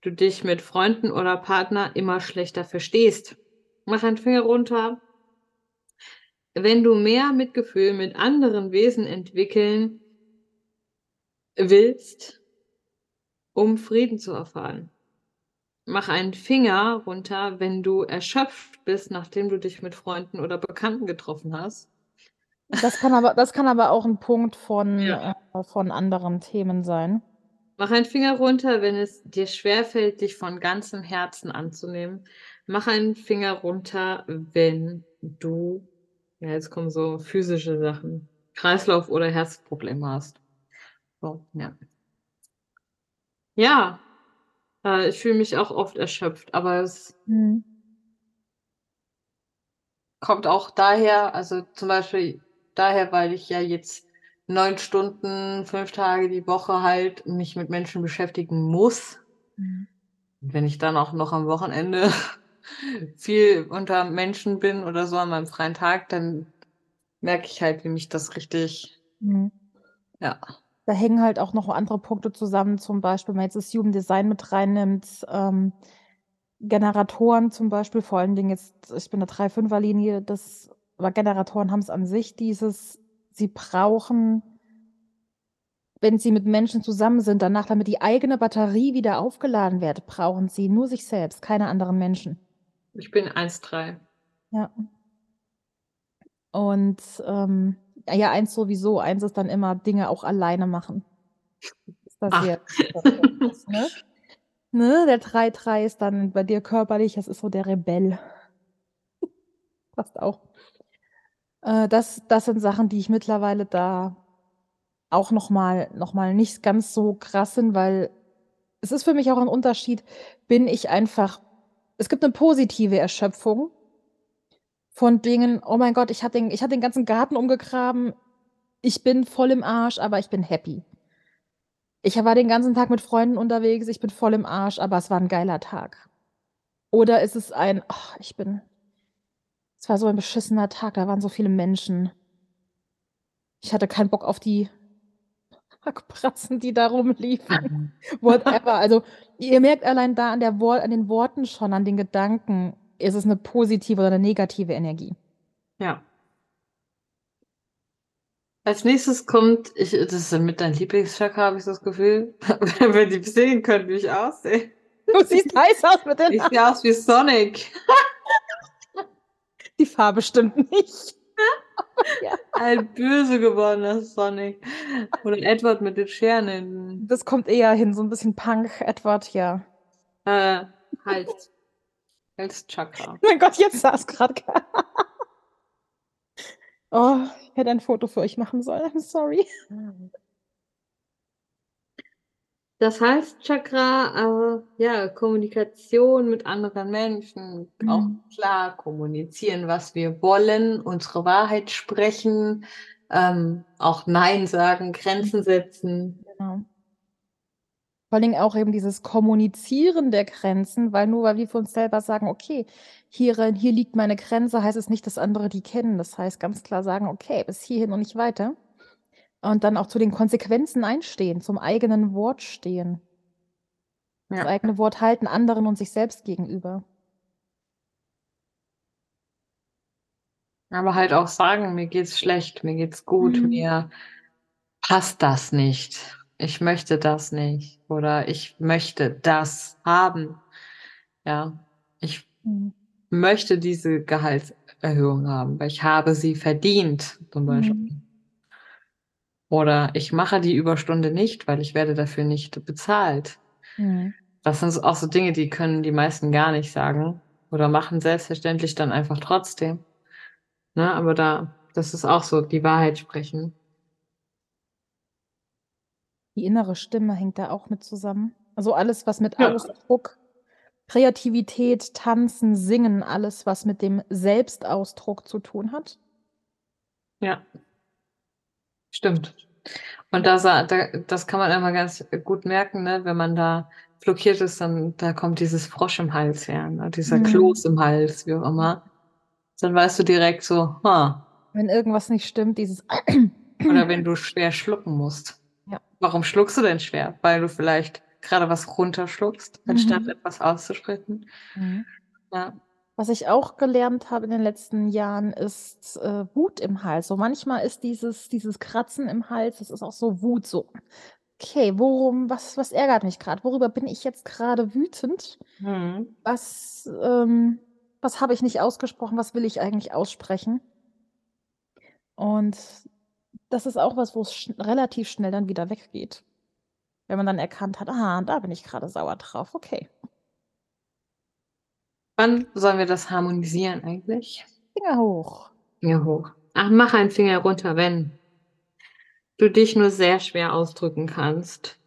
du dich mit Freunden oder Partner immer schlechter verstehst. Mach einen Finger runter, wenn du mehr Mitgefühl mit anderen Wesen entwickeln willst, um Frieden zu erfahren. Mach einen Finger runter, wenn du erschöpft bist, nachdem du dich mit Freunden oder Bekannten getroffen hast. Das kann aber, das kann aber auch ein Punkt von, Ja. äh, von anderen Themen sein. Mach einen Finger runter, wenn es dir schwerfällt, dich von ganzem Herzen anzunehmen. Mach einen Finger runter, wenn du, ja, jetzt kommen so physische Sachen, Kreislauf- oder Herzprobleme hast. So, ja. Ja, äh, ich fühle mich auch oft erschöpft, aber es Hm. kommt auch daher, also zum Beispiel daher, weil ich ja jetzt neun Stunden, fünf Tage die Woche halt mich mit Menschen beschäftigen muss. Hm. Wenn ich dann auch noch am Wochenende viel unter Menschen bin oder so an meinem freien Tag, dann merke ich halt, wie mich das richtig, Mhm. ja. Da hängen halt auch noch andere Punkte zusammen, zum Beispiel, wenn man jetzt das Human Design mit reinnimmt, ähm, Generatoren zum Beispiel, vor allen Dingen jetzt, ich bin 'ne 3-5er-Linie, das aber Generatoren haben's an sich dieses, sie brauchen wenn sie mit Menschen zusammen sind, danach, damit die eigene Batterie wieder aufgeladen wird, brauchen sie nur sich selbst, keine anderen Menschen. Ich bin 1-3. Ja. Und, ähm, ja, 1 sowieso. 1 ist dann immer Dinge auch alleine machen. Ist das Ach. sehr ne? Ne, der 3-3 ist dann bei dir körperlich, das ist so der Rebell. Passt auch. Äh, das das sind Sachen, die ich mittlerweile da auch noch mal noch mal nicht ganz so krass sind, weil es ist für mich auch 'n Unterschied, bin ich einfach es gibt 'ne positive Erschöpfung von Dingen: „Oh mein Gott, ich habe den habe den ganzen Garten umgegraben. Ich bin voll im Arsch, aber ich bin happy.“ Ich war den ganzen Tag mit Freunden unterwegs, ich bin voll im Arsch, aber es war 'n geiler Tag. Oder ist es ein: „Oh, ich bin es war so ein beschissener Tag, da waren so viele Menschen.“ Ich hatte keinen Bock auf die Hackbratzen, die da rumliefen. Whatever. Also, ihr merkt allein da an der an den Worten schon, an den Gedanken, ist es 'ne positive oder 'ne negative Energie. Ja. Als Nächstes kommt ich das ist mit dein Lieblingschakra, habe ich das Gefühl. Wenn die sehen könnten, wie ich aussehe. Du siehst heiß aus mit den Ich sehe aus wie Sonic. Die Farbe stimmt nicht. Ja. Ein böse gewordener Sonic. Oder Edward mit den Scheren in Das kommt eher hin, so 'n bisschen Punk, Edward, ja. Äh, Hals. Halschakra. Mein Gott, jetzt sah's grad Oh, ich hätte ein Foto für euch machen sollen. I'm sorry. Das Halschakra, äh, ja, Kommunikation mit anderen Menschen, auch Mhm. klar kommunizieren, was wir wollen, unsere Wahrheit sprechen, ähm, auch nein sagen, Grenzen setzen. Genau. Vor allen Dingen auch eben dieses Kommunizieren der Grenzen, weil nur weil wir für uns selber sagen: „Okay, hierin hier liegt meine Grenze“, heißt es nicht, dass andere die kennen. Das heißt, ganz klar sagen: „Okay, bis hierhin und nicht weiter.“ Und dann auch zu den Konsequenzen einstehen, zum eigenen Wort stehen. Das Ja. eigene Wort halten anderen und sich selbst gegenüber. Aber halt auch sagen: „Mir geht's schlecht, mir geht's gut, Mhm. mir passt das nicht. Ich möchte das nicht.“ Oder „Ich möchte das haben.“ Ja, ich Mhm. möchte diese Gehaltserhöhung haben, weil ich habe sie verdient, zum Beispiel. Mhm. Oder „Ich mache die Überstunde nicht, weil ich werde dafür nicht bezahlt.“ Mhm. Das sind auch so Dinge, die können die meisten gar nicht sagen oder machen selbstverständlich dann einfach trotzdem. Ne, aber da das ist auch so, die Wahrheit sprechen. Die innere Stimme hängt da auch mit zusammen. Also, alles, was mit Ja. Ausdruck, Kreativität, Tanzen, Singen, alles, was mit dem Selbstausdruck zu tun hat. Ja. Stimmt. Und da sa da das kann man immer ganz gut merken, ne, wenn man da blockiert ist, dann da kommt dieses Frosch im Hals her, ne, dieser Mhm. Kloß im Hals, wie auch immer. Dann weißt du direkt so: „Ha.“ Wenn irgendwas nicht stimmt, dieses Oder wenn du schwer schlucken musst. Ja. Warum schluckst du denn schwer? Weil du vielleicht grade was runterschluckst, anstatt Mhm. etwas auszusprechen? Mhm. Ja. Was ich auch gelernt habe in den letzten Jahren, ist, äh, Wut im Hals. So manchmal ist dieses dieses Kratzen im Hals, das ist auch so Wut, so: „Okay, worum was was ärgert mich grad? Worüber bin ich jetzt grade wütend? Mhm. Was, ähm was habe ich nicht ausgesprochen? Was will ich eigentlich aussprechen?“ Und das ist auch was, wo's sch relativ schnell dann wieder weggeht. Wenn man dann erkannt hat: „Ah, da bin ich grade sauer drauf, okay.“ Wann sollen wir das harmonisieren eigentlich? Finger hoch. Finger hoch. Ach, mach einen Finger runter, wenn du dich nur sehr schwer ausdrücken kannst.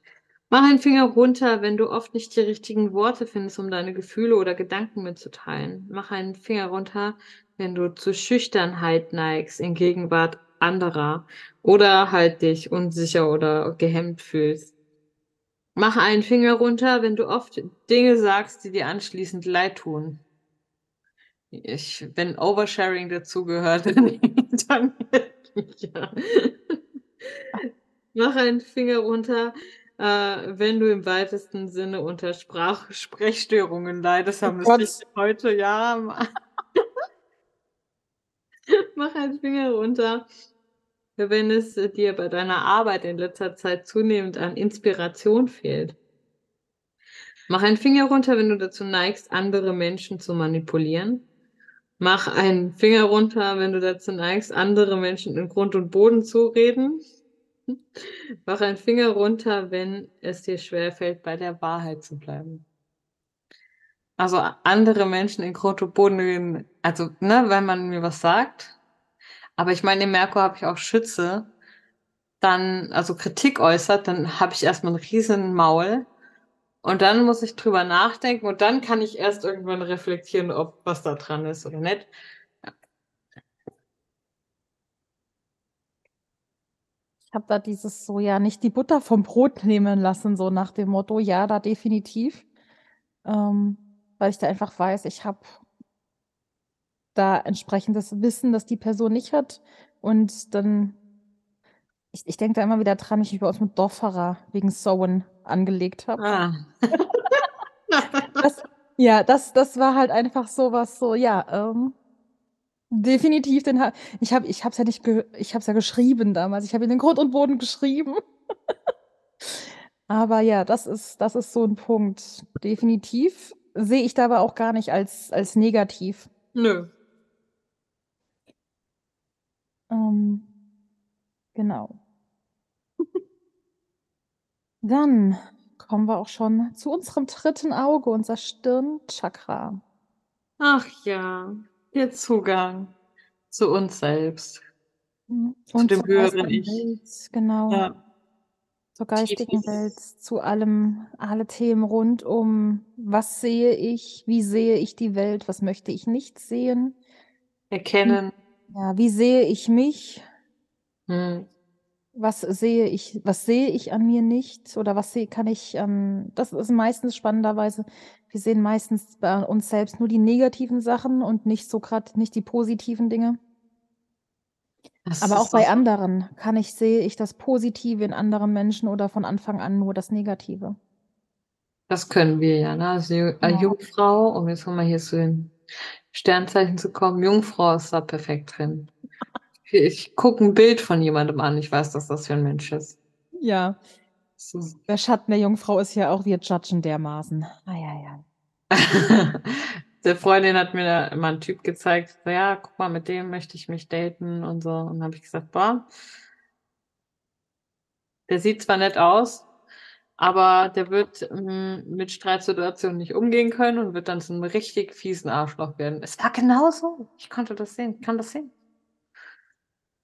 Mach einen Finger runter, wenn du oft nicht die richtigen Worte findest, um deine Gefühle oder Gedanken mitzuteilen. Mach einen Finger runter, wenn du zu Schüchternheit neigst in Gegenwart anderer oder halt dich unsicher oder gehemmt fühlst. Mach einen Finger runter, wenn du oft Dinge sagst, die dir anschließend leid tun. Ich wenn Oversharing dazugehört, dann dann ja. Mach einen Finger runter, äh, wenn du im weitesten Sinne unter Sprach Sprechstörungen leidest, Oh haben wir Gott. es heute, ja. Mach einen Finger runter, wenn es dir bei deiner Arbeit in letzter Zeit zunehmend an Inspiration fehlt. Mach einen Finger runter, wenn du dazu neigst, andere Menschen zu manipulieren. Mach einen Finger runter, wenn du dazu neigst, andere Menschen in Grund und Boden zu reden. Mach einen Finger runter, wenn es dir schwerfällt, bei der Wahrheit zu bleiben. Also, andere Menschen in Grund und Boden reden also, ne, wenn man mir was sagt. Aber ich meine, im Merkur habe ich auch Schütze, dann also Kritik äußert, dann habe ich erst mal 'n riesen Maul und dann muss ich drüber nachdenken und dann kann ich erst irgendwann reflektieren, ob was da dran ist oder nicht. Ich habe da dieses so, ja, nicht die Butter vom Brot nehmen lassen, so nach dem Motto, ja, da definitiv. Ähm, weil ich da einfach weiß, ich habe da entsprechendes Wissen, das die Person nicht hat und dann ich ich denke da immer wieder dran, ich mich bei uns mit Dorf-Pfarrer wegen Sowen angelegt habe. Ah. Das ja, das das war halt einfach so was so, ja, ähm, definitiv, den ha ich habe ich ja nicht ich habe es ja geschrieben damals. Ich habe in Grund und Boden geschrieben. Aber ja, das ist das ist so 'n Punkt. Definitiv. Sehe ich da aber auch gar nicht als als negativ. Nö. Ähm, genau. Dann kommen wir auch schon zu unserem 3. Auge, unser Stirnchakra. Ach ja, der Zugang zu uns selbst. Mhm, Zu und dem zur höheren Ich. Welt, genau. Ja. Zur geistigen Welt, zu allem alle Themen rund um: „Was sehe ich? Wie sehe ich die Welt? Was möchte ich nicht sehen?“ Hm, Erkennen. Ja, wie sehe ich mich? Mhm. Was sehe ich was sehe ich an mir nicht oder was sehe kann ich, ähm das ist meistens spannenderweise wir sehen meistens bei uns selbst nur die negativen Sachen und nicht so grad nicht die positiven Dinge. Das Aber auch bei anderen kann ich sehe ich das Positive in anderen Menschen oder von Anfang an nur das Negative. Das können wir ja, ne? Also, äh, Genau. Jungfrau, um jetzt noch mal hier zu den Sternzeichen zu kommen, Jungfrau ist da perfekt drin. Ich gucke 'n Bild von jemandem an, ich weiß, was das für 'n Mensch ist. Ja. So Der Schatten der Jungfrau ist ja auch wir judgen dermaßen. Ei, ei, ei. Der Freundin hat mir da mal 'n Typ gezeigt, so: „Ja, guck mal, mit dem möchte ich mich daten“ und so. Und dann habe ich gesagt: „Boah“ „der sieht zwar nett aus, aber der wird, hm, mit Streitsituationen nicht umgehen können und wird dann zu 'nem richtig fiesen Arschloch werden.“ Es war genauso. Ich konnte das sehen. Ich kann das sehen.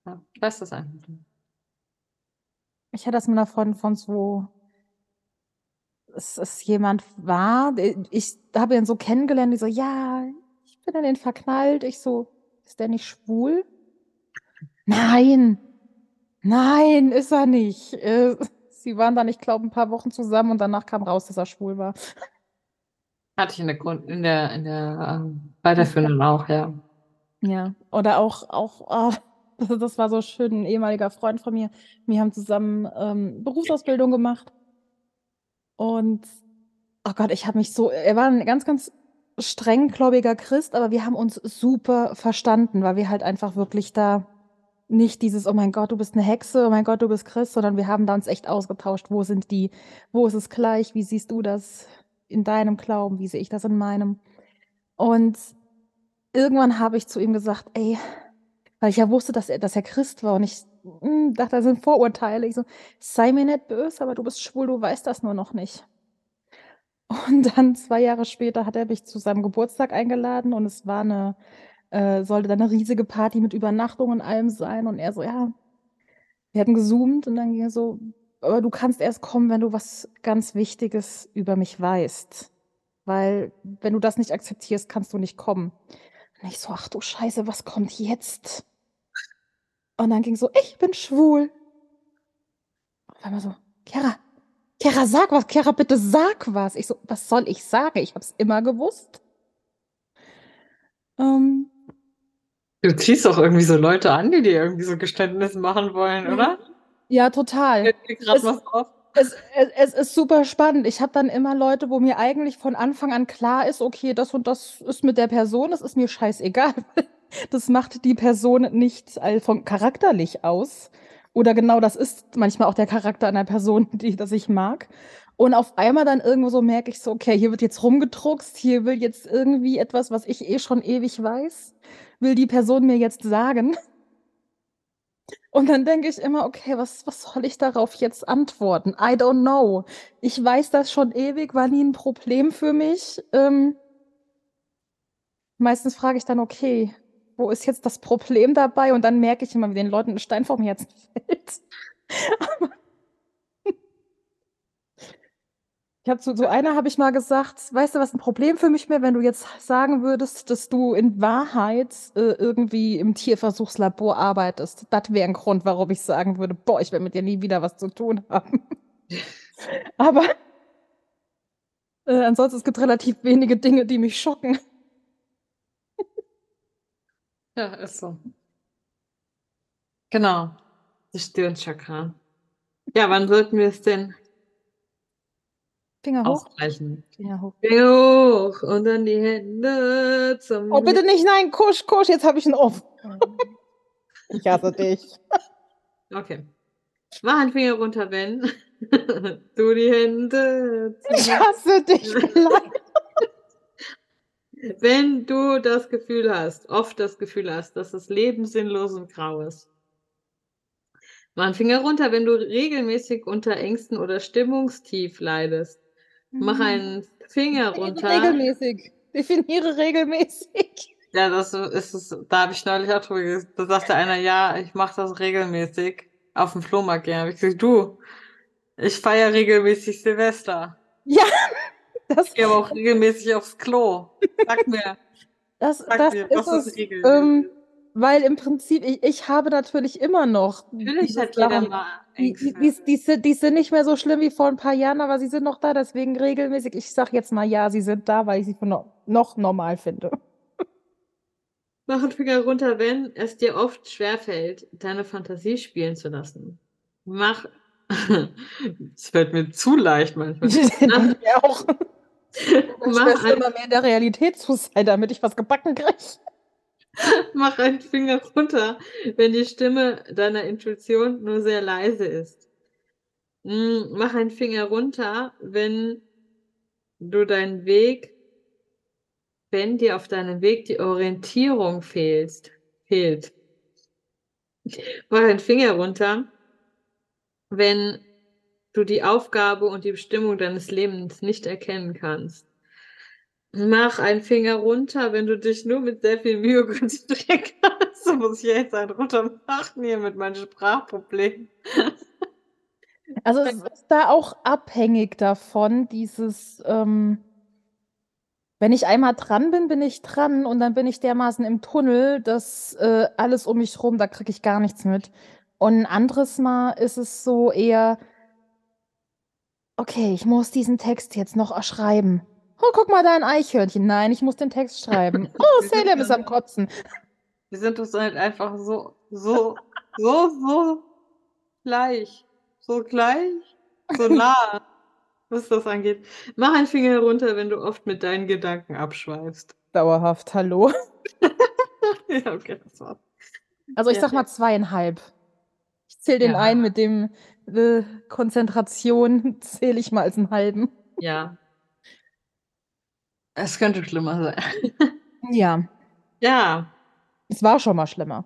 Ja, ich weiß das einfach. Ich hatte das mit 'ner Freundin von so es es jemand war, ich habe ihn so kennengelernt, die so: „Ja, ich bin in den verknallt.“ Ich so: „Ist der nicht schwul?“ „Nein, nein, ist er nicht.“ Äh, sie waren dann, ich glaube, 'n paar Wochen zusammen und danach kam raus, dass er schwul war. Hatte ich in der Grund in der in der, ähm, weiterführenden auch, ja. Ja, oder auch auch, ah, das das war so schön, 'n ehemaliger Freund von mir. Wir haben zusammen, ähm, Berufsausbildung gemacht. Und, oh Gott, ich habe mich so er war 'n ganz, ganz strenggläubiger Christ, aber wir haben uns super verstanden, weil wir halt einfach wirklich da nicht dieses: „Oh mein Gott, du bist 'ne Hexe. Oh mein Gott, du bist Christ“, sondern wir haben da uns echt ausgetauscht. Wo sind die wo ist es gleich? Wie siehst du das in deinem Glauben? Wie sehe ich das in meinem? Und irgendwann habe ich zu ihm gesagt: „Ey“ weil ich ja wusste, dass er dass er Christ war und ich, hm, dachte, das sind Vorurteile. Ich so: „Sei mir nicht böse, aber du bist schwul, du weißt das nur noch nicht.“ Und dann 2 Jahre später hat er mich zu seinem Geburtstag eingeladen und es war 'ne äh, sollte dann 'ne riesige Party mit Übernachtung und allem sein und er so: „Ja“ wir hatten gezoomt und dann ging er so: „Aber du kannst erst kommen, wenn du was ganz Wichtiges über mich weißt, weil wenn du das nicht akzeptierst, kannst du nicht kommen.“ Und ich so: „Ach du Scheiße, was kommt jetzt?“ Und dann ging so: „Ich bin schwul.“ Auf einmal so: „Chiara, Chiara, sag was. Chiara, bitte sag was.“ Ich so: „Was soll ich sagen? Ich habe es immer gewusst.“ Ähm Du ziehst doch irgendwie so Leute an, die dir irgendwie so Geständnisse machen wollen, oder? Ja, total. Es es es es ist super spannend. Ich habe dann immer Leute, wo mir eigentlich von Anfang an klar ist: „Okay, das und das ist mit der Person, das ist mir scheißegal.“ Das macht die Person nicht all von charakterlich aus. Oder genau das ist manchmal auch der Charakter einer Person, die das ich mag. Und auf einmal dann irgendwo so merke ich so: „Okay, hier wird jetzt rumgedruckst, hier will jetzt irgendwie etwas, was ich eh schon ewig weiß will die Person mir jetzt sagen.“ Und dann denke ich immer: „Okay, was was soll ich darauf jetzt antworten? I don't know. Ich weiß das schon ewig, war nie 'n Problem für mich.“ Ähm meistens frage ich dann: „Okay, wo ist jetzt das Problem dabei?“ Und dann merke ich immer, wie den Leuten 'n Stein vom Herzen fällt. Aber Ich habe zu so einer habe ich mal gesagt: „Weißt du, was 'n Problem für mich wäre, wenn du jetzt sagen würdest, dass du in Wahrheit, äh, irgendwie im Tierversuchslabor arbeitest. Das wäre 'n Grund, warum ich sagen würde: ‚Boah, ich will mit dir nie wieder was zu tun haben.'“ Aber äh, ansonsten, es gibt relativ wenige Dinge, die mich schocken. Ja, ist so. Genau, das Stirnchakra. Ja, wann sollten wir es denn Finger hoch. ausgleichen? Finger hoch. Finger hoch und dann die Hände zum Oh, bitte nicht, nein, Kusch, Kusch, jetzt habe ich 'n Off. Ich hasse dich. Okay. Mach einen Finger runter, wenn du die Hände zum Ich hasse dich gleich. Wenn du das Gefühl hast oft das Gefühl hast, dass das Leben sinnlos und grau ist. Mach 'n Finger runter, wenn du regelmäßig unter Ängsten oder Stimmungstief leidest. Mach Mhm. einen Finger runter regelmäßig. Definiere regelmäßig. Ja, das ist es da habe ich neulich auch drüber ges da sagte einer: „Ja, ich mache das regelmäßig aufm Flohmarkt gehen.“ Habe ich gesagt: „Du, ich feiere regelmäßig Silvester.“ Ja, das Ich gehe aber auch regelmäßig aufs Klo. Sag mir Das sag das mir, ist was es, ist regelmäßig? ähm, weil im Prinzip ich ich habe natürlich immer noch Natürlich hat jeder mal die die Ängste. die die sind die sind nicht mehr so schlimm wie vor 'n paar Jahren, aber sie sind noch da, deswegen regelmäßig. Ich sage jetzt mal, ja, sie sind da, weil ich sie für no noch normal finde. Mach 'n Finger runter, wenn es dir oft schwerfällt, deine Fantasie spielen zu lassen. Mach es fällt mir zu leicht manchmal. Mach Mir auch. mach ein immer mehr in der Realität zu sein, damit ich was gebacken kriege. Mach einen Finger runter, wenn die Stimme deiner Intuition nur sehr leise ist. Hm, mach einen Finger runter, wenn du deinen Weg wenn dir auf deinem Weg die Orientierung fehlst fehlt. Mach einen Finger runter wenn du die Aufgabe und die Bestimmung deines Lebens nicht erkennen kannst. Mach einen Finger runter, wenn du dich nur mit sehr viel Mühe konzentrieren kannst. So muss ich jetzt einen runter machen hier mit meinen Sprachproblemen. Also, es ist da auch abhängig davon, dieses, ähm wenn ich einmal dran bin, bin ich dran und dann bin ich dermaßen im Tunnel, dass, äh, alles um mich rum da kriege ich gar nichts mit. Und 'n anderes Mal ist es so eher „Okay, ich muss diesen Text jetzt noch, äh, schreiben. Oh, guck mal, da 'n Eichhörnchen. Nein, ich muss den Text schreiben. Oh, Salem ist am Kotzen.“ wir sind uns halt einfach so so so so gleich. So gleich, so nah, was das angeht. Mach einen Finger runter, wenn du oft mit deinen Gedanken abschweifst. Dauerhaft, hallo? Ja, okay, das war's. Also, ich Ja. sage mal 2,5. Ich zähle den Ja. einen mit dem, äh, Konzentration zähle ich mal als 'n halben. Ja. Es könnte schlimmer sein. Ja. Ja. Es war schon mal schlimmer.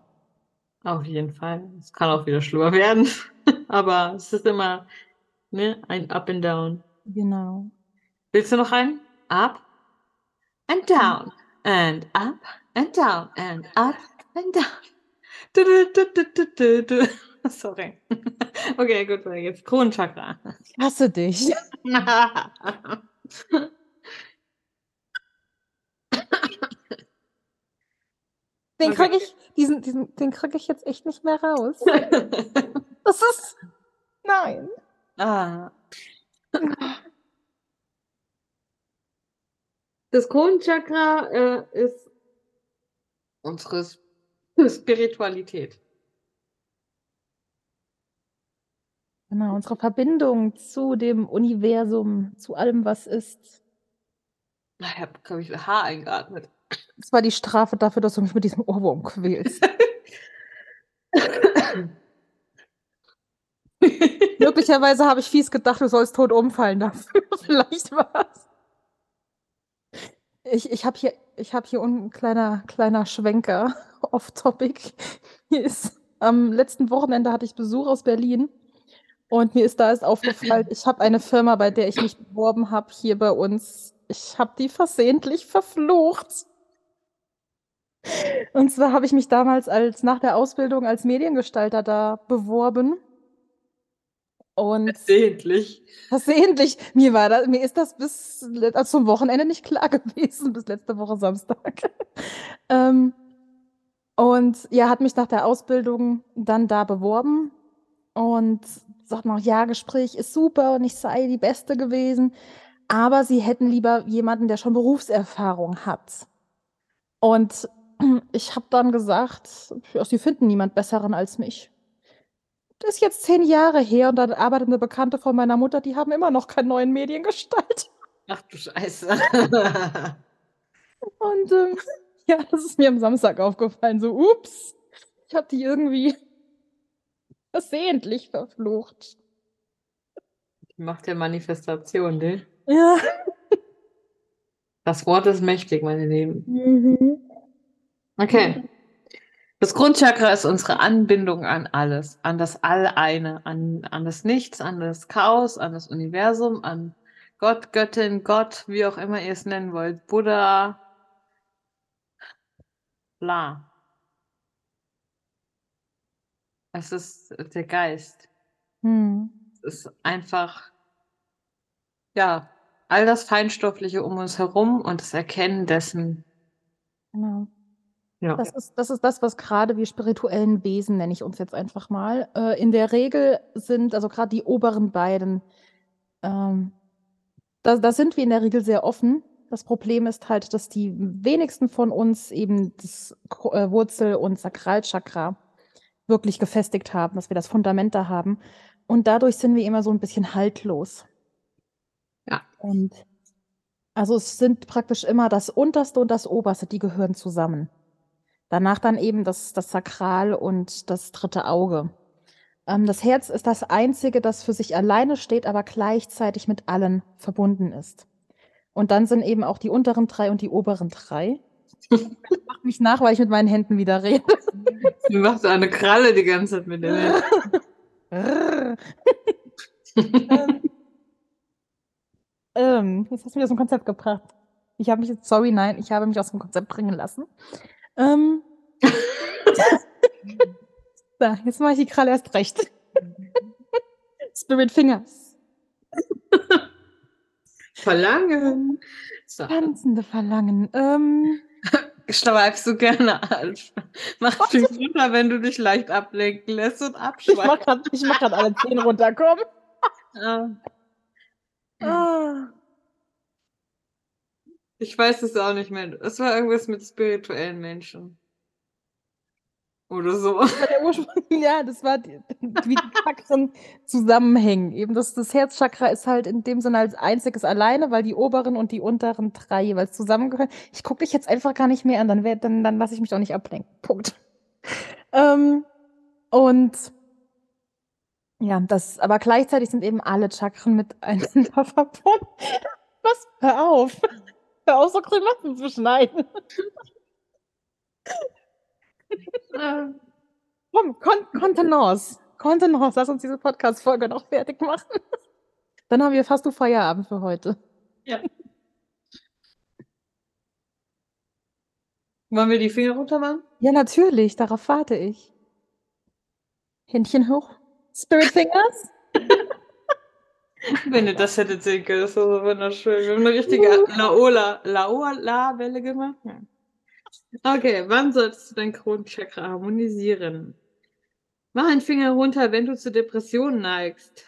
Auf jeden Fall. Es kann auch wieder schlimmer werden, aber es ist immer, ne, ein Up and Down. Genau. Willst du noch einen? Up and down and up and down and up and down. Du du du. Sorry. Okay, gut, geht's. Kronenchakra. Ich hasse dich. Den kriege ich diesen diesen den kriege ich jetzt echt nicht mehr raus. Das ist nein. Ah. Das Kronenchakra, äh, ist unseres Spiritualität. Genau, unsere Verbindung zu dem Universum, zu allem, was ist. Ich habe, glaube ich, ein Haar eingeatmet. Das war die Strafe dafür, dass du mich mit diesem Ohrwurm quälst. Möglicherweise habe ich fies gedacht, du sollst tot umfallen dafür. Vielleicht war's. Ich, ich habe hier, hab hier unten ein kleiner, kleiner Schwenker off-topic. Hier ist am letzten Wochenende hatte ich Besuch aus Berlin und mir ist da erst aufgefallen, ich habe eine Firma, bei der ich mich beworben habe, hier bei uns. Ich habe die versehentlich verflucht. Und zwar habe ich mich damals als nach der Ausbildung als Mediengestalter da beworben. Und versehentlich. Versehentlich. Mir war das, mir ist das bis also zum Wochenende nicht klar gewesen, bis letzte Woche Samstag. ähm, und ja, hat mich nach der Ausbildung dann da beworben und sagt noch, ja, Gespräch ist super und ich sei die Beste gewesen. Aber sie hätten lieber jemanden, der schon Berufserfahrung hat. Und ich habe dann gesagt, sie finden niemand Besseren als mich. Das ist jetzt zehn Jahre her und dann arbeitet eine Bekannte von meiner Mutter, die haben immer noch keinen neuen Mediengestalt. Ach du Scheiße. und ähm, ja, das ist mir am Samstag aufgefallen. So, ups, ich habe die irgendwie versehentlich verflucht. Macht ja Manifestation, ne? Ja. Das Wort ist mächtig, meine Lieben. Mhm. Okay. Das Grundchakra ist unsere Anbindung an alles, an das All-Eine, an, an das Nichts, an das Chaos, an das Universum, an Gott, Göttin, Gott, wie auch immer ihr es nennen wollt, Buddha, bla. Es ist der Geist. Hm. Es ist einfach, ja, all das Feinstoffliche um uns herum und das Erkennen dessen. Genau. Ja. Das ist, das ist das, was gerade wir spirituellen Wesen, nenne ich uns jetzt einfach mal, äh, in der Regel sind, also gerade die oberen beiden, ähm, da, da sind wir in der Regel sehr offen. Das Problem ist halt, dass die wenigsten von uns eben das äh, Wurzel- und Sakralchakra wirklich gefestigt haben, dass wir das Fundament da haben. Und dadurch sind wir immer so ein bisschen haltlos. Ja. Und also es sind praktisch immer das Unterste und das Oberste, die gehören zusammen. Danach dann eben das, das Sakral und das dritte Auge. Ähm, das Herz ist das Einzige, das für sich alleine steht, aber gleichzeitig mit allen verbunden ist. Und dann sind eben auch die unteren drei und die oberen drei. Mach mich nach, weil ich mit meinen Händen wieder rede. Sie macht eine Kralle die ganze Zeit mit den Händen. ähm, ähm, jetzt hast du mich aus dem Konzept gebracht. Ich habe mich jetzt, sorry, nein, ich habe mich aus dem Konzept bringen lassen. Ähm. so, jetzt mache ich die Kralle erst recht. Spirit Fingers. Verlangen. So. Tanzende Verlangen. Ähm. Schweifst du gerne an. Mach dich runter, wenn du dich leicht ablenken lässt und abschweifst. Ich mach gerade alle Zehen runterkommen. ah. ah. Ich weiß es auch nicht mehr. Es war irgendwas mit spirituellen Menschen. Oder so. Ja, das war die, wie die Chakren zusammenhängen. Eben das, das Herzchakra ist halt in dem Sinne als einziges alleine, weil die oberen und die unteren drei jeweils zusammengehören. Ich gucke dich jetzt einfach gar nicht mehr an, dann, dann, dann lasse ich mich doch nicht ablenken. Punkt. Ähm, und ja, das, aber gleichzeitig sind eben alle Chakren miteinander verbunden. Was? Hör auf. Hör auf, so Grimassen zu schneiden. Komm, Kon Kontenance. Kontenance, lass uns diese Podcast-Folge noch fertig machen. Dann haben wir fast du Feierabend für heute. Ja. Wollen wir die Finger runter machen? Ja, natürlich. Darauf warte ich. Händchen hoch. Spirit Fingers. Wenn ihr das hättet sehen können, das war so wunderschön. Wir haben eine richtige Laola, Laola-Welle gemacht. Okay, wann solltest du dein Kronenchakra harmonisieren? Mach einen Finger runter, wenn du zu Depressionen neigst.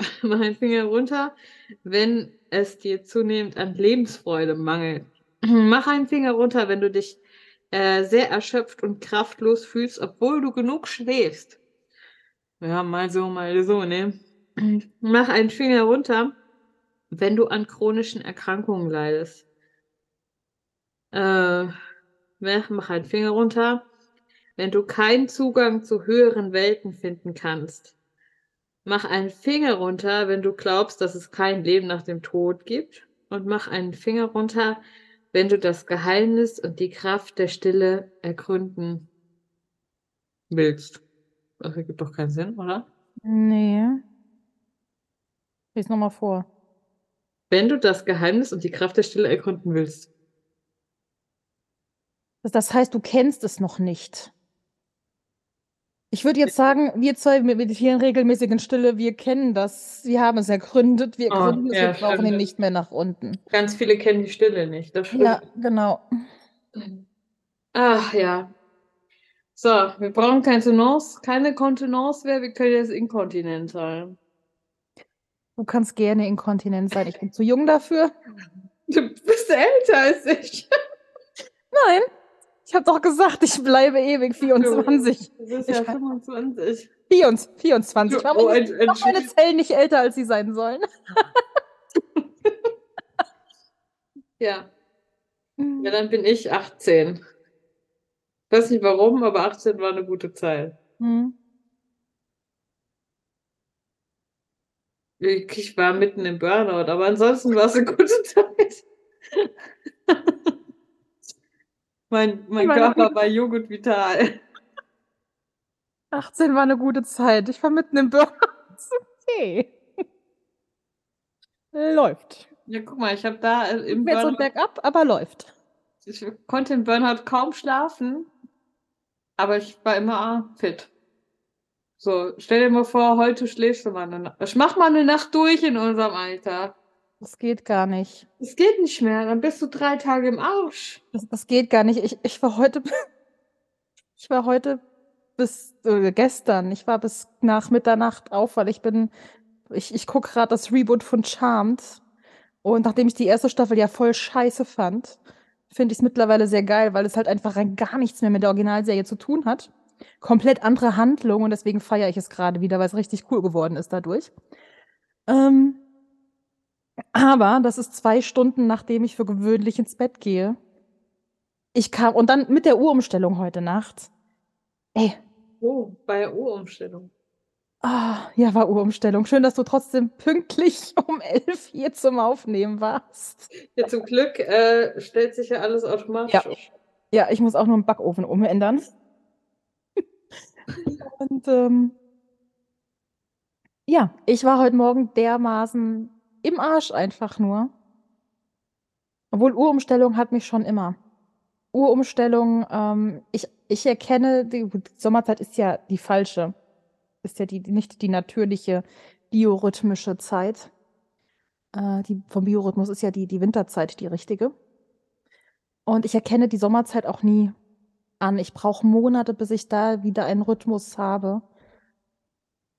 Mach einen Finger runter, wenn es dir zunehmend an Lebensfreude mangelt. Mach einen Finger runter, wenn du dich äh, sehr erschöpft und kraftlos fühlst, obwohl du genug schläfst. Ja, mal so, mal so, ne? Mach einen Finger runter, wenn du an chronischen Erkrankungen leidest. Äh, mach einen Finger runter, wenn du keinen Zugang zu höheren Welten finden kannst. Mach einen Finger runter, wenn du glaubst, dass es kein Leben nach dem Tod gibt. Und mach einen Finger runter, wenn du das Geheimnis und die Kraft der Stille ergründen willst. Das ergibt doch keinen Sinn, oder? Nee. Lies nochmal vor. Wenn du das Geheimnis und die Kraft der Stille ergründen willst. Das heißt, du kennst es noch nicht. Ich würde jetzt sagen, wir zwei meditieren regelmäßig in Stille, wir kennen das, wir haben es ergründet, wir Oh, gründen es, ja, wir brauchen stimmt. ihn nicht mehr nach unten. Ganz viele kennen die Stille nicht. Das stimmt. Ja, genau. Ach ja. So, wir brauchen keine Tenance, keine Kontenance mehr, wir können jetzt inkontinent sein. Du kannst gerne inkontinent sein. Ich bin zu jung dafür. Du bist älter als ich. Nein, ich habe doch gesagt, ich bleibe ewig 24. Du bist ja weiß- 25. 24. 24. Warum Oh, sind ent- meine. Zellen nicht älter, als sie sein sollen? Ja. ja, dann bin ich 18. Ich weiß nicht warum, aber 18 war eine gute Zeit. Hm. Ich war mitten im Burnout, aber ansonsten war es eine gute Zeit. mein mein Körper war und vital. 18 war eine gute Zeit. Ich war mitten im Burnout. Okay. Läuft. Ja, guck mal, ich habe da äh, im Jetzt und Burnout, bergab, aber läuft. ich konnte im Burnout kaum schlafen, aber ich war immer fit. So, stell dir mal vor, heute schläfst du mal eine Nacht. Ich mach mal eine Nacht durch in unserem Alter. Das geht gar nicht. Das geht nicht mehr, dann bist du drei Tage im Arsch. Das, das geht gar nicht. Ich, ich war heute, ich war heute bis äh, gestern, ich war bis nach Mitternacht auf, weil ich bin, ich, ich gucke gerade das Reboot von Charmed. Und nachdem ich die erste Staffel ja voll scheiße fand, finde ich es mittlerweile sehr geil, weil es halt einfach rein gar nichts mehr mit der Originalserie zu tun hat. Komplett andere Handlung und deswegen feiere ich es gerade wieder, weil es richtig cool geworden ist dadurch. Ähm, aber das ist zwei Stunden, nachdem ich für gewöhnlich ins Bett gehe. Ich kam, und dann mit der Uhrumstellung heute Nacht. Ey, Oh, bei der Uhrumstellung. ah, ja, war Uhrumstellung. Schön, dass du trotzdem pünktlich um elf hier zum Aufnehmen warst. Ja, zum Glück äh, stellt sich ja alles automatisch. Ja. Ja, ich muss auch nur einen Backofen umändern. Und ähm, ja, ich war heute Morgen dermaßen im Arsch einfach nur. Obwohl Uhrumstellung hat mich schon immer. Uhrumstellung, ähm, ich, ich erkenne, die, die Sommerzeit ist ja die falsche. Ist ja die- nicht die natürliche biorhythmische Zeit. Äh, die, vom Biorhythmus ist ja die, die Winterzeit die richtige. Und ich erkenne die Sommerzeit auch nie an. Ich brauche Monate, bis ich da wieder einen Rhythmus habe.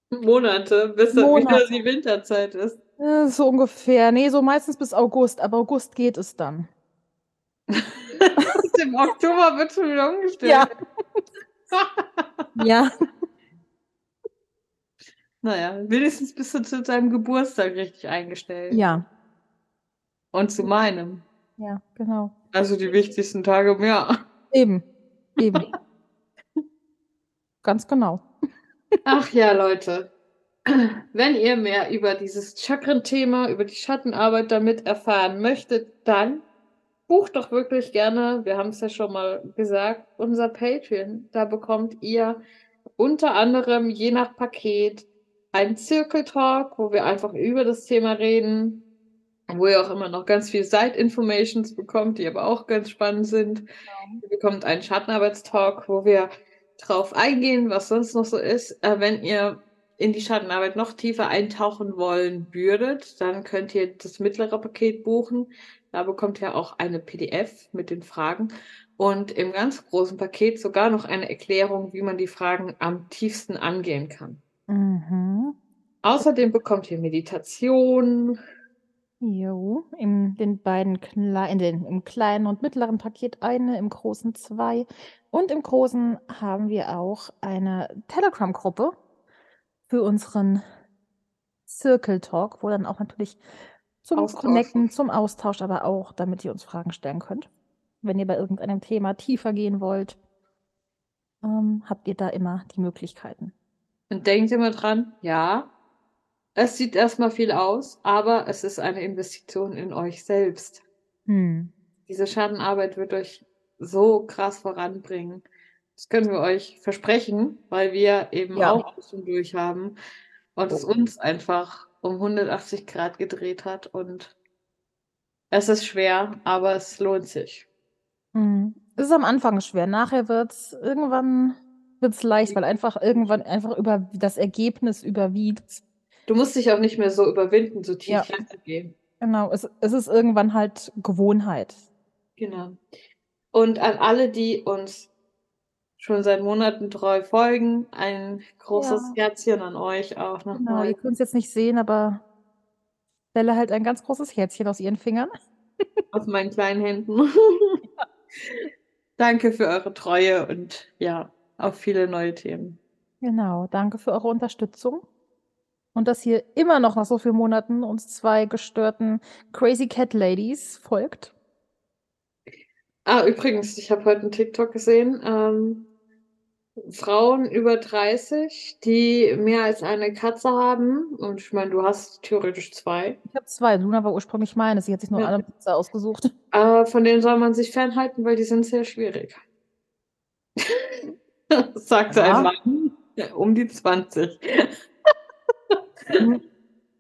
Monate, bis dann wieder Monate. die Winterzeit ist. So ungefähr. Nee, so meistens bis August. Aber August geht es dann. Im Oktober wird schon wieder umgestellt. Ja. Ja. Naja, wenigstens bist du zu deinem Geburtstag richtig eingestellt. Ja. Und zu meinem. Ja, genau. Also die wichtigsten Tage im Jahr. Eben. Eben. Ganz genau. Ach ja, Leute. Wenn ihr mehr über dieses Chakren-Thema, über die Schattenarbeit damit erfahren möchtet, dann bucht doch wirklich gerne, wir haben es ja schon mal gesagt, unser Patreon. Da bekommt ihr unter anderem je nach Paket einen Zirkeltalk, wo wir einfach über das Thema reden, wo ihr auch immer noch ganz viel Side-Informations bekommt, die aber auch ganz spannend sind. Ihr bekommt einen Schattenarbeitstalk, wo wir drauf eingehen, was sonst noch so ist. Äh, wenn ihr in die Schattenarbeit noch tiefer eintauchen wollen würdet, dann könnt ihr das mittlere Paket buchen. Da bekommt ihr auch eine PDF mit den Fragen und im ganz großen Paket sogar noch eine Erklärung, wie man die Fragen am tiefsten angehen kann. Mhm. Außerdem bekommt ihr Meditation, Jo, in den beiden Klei in den im kleinen und mittleren Paket eine, im großen zwei. Und im großen haben wir auch eine Telegram-Gruppe für unseren Circle Talk, wo dann auch natürlich zum Austausch. Connecten, zum Austausch, aber auch, damit ihr uns Fragen stellen könnt. Wenn ihr bei irgendeinem Thema tiefer gehen wollt, ähm, habt ihr da immer die Möglichkeiten. Und denkt immer dran, ja, es sieht erstmal viel aus, aber es ist eine Investition in euch selbst. Hm. Diese Schattenarbeit wird euch so krass voranbringen. Das können wir euch versprechen, weil wir eben Ja. auch schon durch haben und es uns einfach um 180 Grad gedreht hat und es ist schwer, aber es lohnt sich. Mhm. Es ist am Anfang schwer. Nachher wird's irgendwann wird's leicht, weil einfach irgendwann einfach über das Ergebnis überwiegt. Du musst dich auch nicht mehr so überwinden, so tief Ja. reinzugehen. Genau, es, es ist irgendwann halt Gewohnheit. Genau. Und an alle, die uns schon seit Monaten treu folgen, ein großes Herzchen an euch auch Genau, nochmal. ihr könnt es jetzt nicht sehen, aber Bella hält ein ganz großes Herzchen aus ihren Fingern. auf meinen kleinen Händen. Danke für eure Treue und ja, auf viele neue Themen. Genau, danke für eure Unterstützung. Und dass ihr immer noch nach so vielen Monaten uns zwei gestörten Crazy Cat Ladies folgt. Ah, übrigens, ich habe heute einen TikTok gesehen. Ähm, Frauen über 30, die mehr als eine Katze haben. Und ich meine, du hast theoretisch zwei. Ich habe zwei. Luna war ursprünglich meine. Sie hat sich nur Ja. eine Pizza ausgesucht. Äh, von denen soll man sich fernhalten, weil die sind sehr schwierig. Sagte Ja. ein Mann um die 20.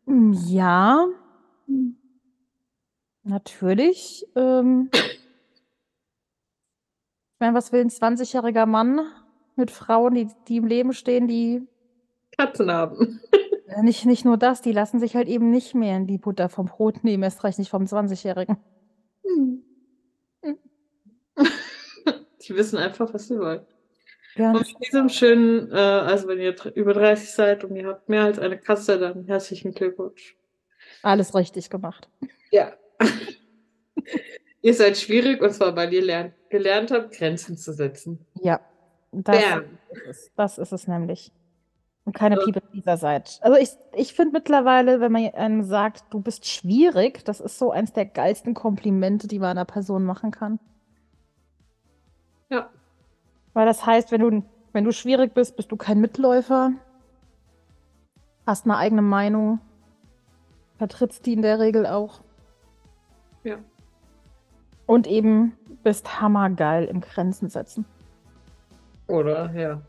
Mm, Ja, natürlich. Ähm, ich meine, was will ein 20-jähriger Mann mit Frauen, die, die im Leben stehen, die Katzen haben. äh, nicht, nicht nur das, die lassen sich halt eben nicht mehr in die Butter vom Brot nehmen, erst recht nicht vom 20-Jährigen. Die wissen einfach, was sie wollen. Ja, Und mit diesem schönen, äh, also wenn ihr über 30 seid und ihr habt mehr als eine Katze, dann herzlichen Glückwunsch. alles richtig gemacht. Ja. ihr seid schwierig und zwar, weil ihr lernt, gelernt habt, Grenzen zu setzen. Ja, das, Bam. ist es, das ist es nämlich. Und keine People dieser seid. Also ich, ich finde mittlerweile, wenn man einem sagt, du bist schwierig, das ist so eins der geilsten Komplimente, die man einer Person machen kann. Ja. Weil das heißt, wenn du, wenn du schwierig bist, bist du kein Mitläufer, hast eine eigene Meinung, vertrittst die in der Regel auch. Ja. Und eben bist hammergeil im Grenzen setzen. Oder, ja.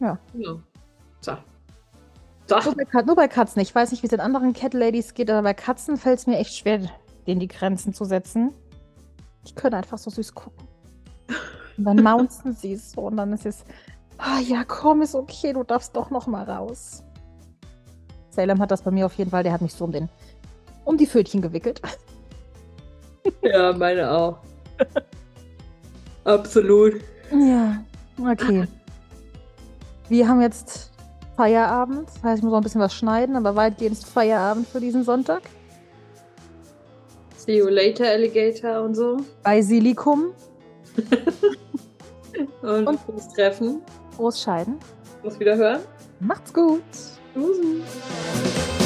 Ja. ja. So. So. Nur bei, nur bei Katzen. Ich weiß nicht, wie es den anderen Cat Ladies geht, aber bei Katzen fällt es mir echt schwer, denen die Grenzen zu setzen. Die können einfach so süß gucken. Und dann mounten sie es so und dann ist es, ah ja, komm, ist okay, du darfst doch noch mal raus. Salem hat das bei mir auf jeden Fall, der hat mich so um den, um die Pfötchen gewickelt. Ja, meine auch. Absolut. Ja, okay. Wir haben jetzt Feierabend. Das heißt, ich muss noch ein bisschen was schneiden, aber weitgehend ist Feierabend für diesen Sonntag. See you later, Alligator und so. Bei Silikum. Und, Und- bis Treffen. Großscheiden. Muss wieder hören. Macht's gut. Tschüss.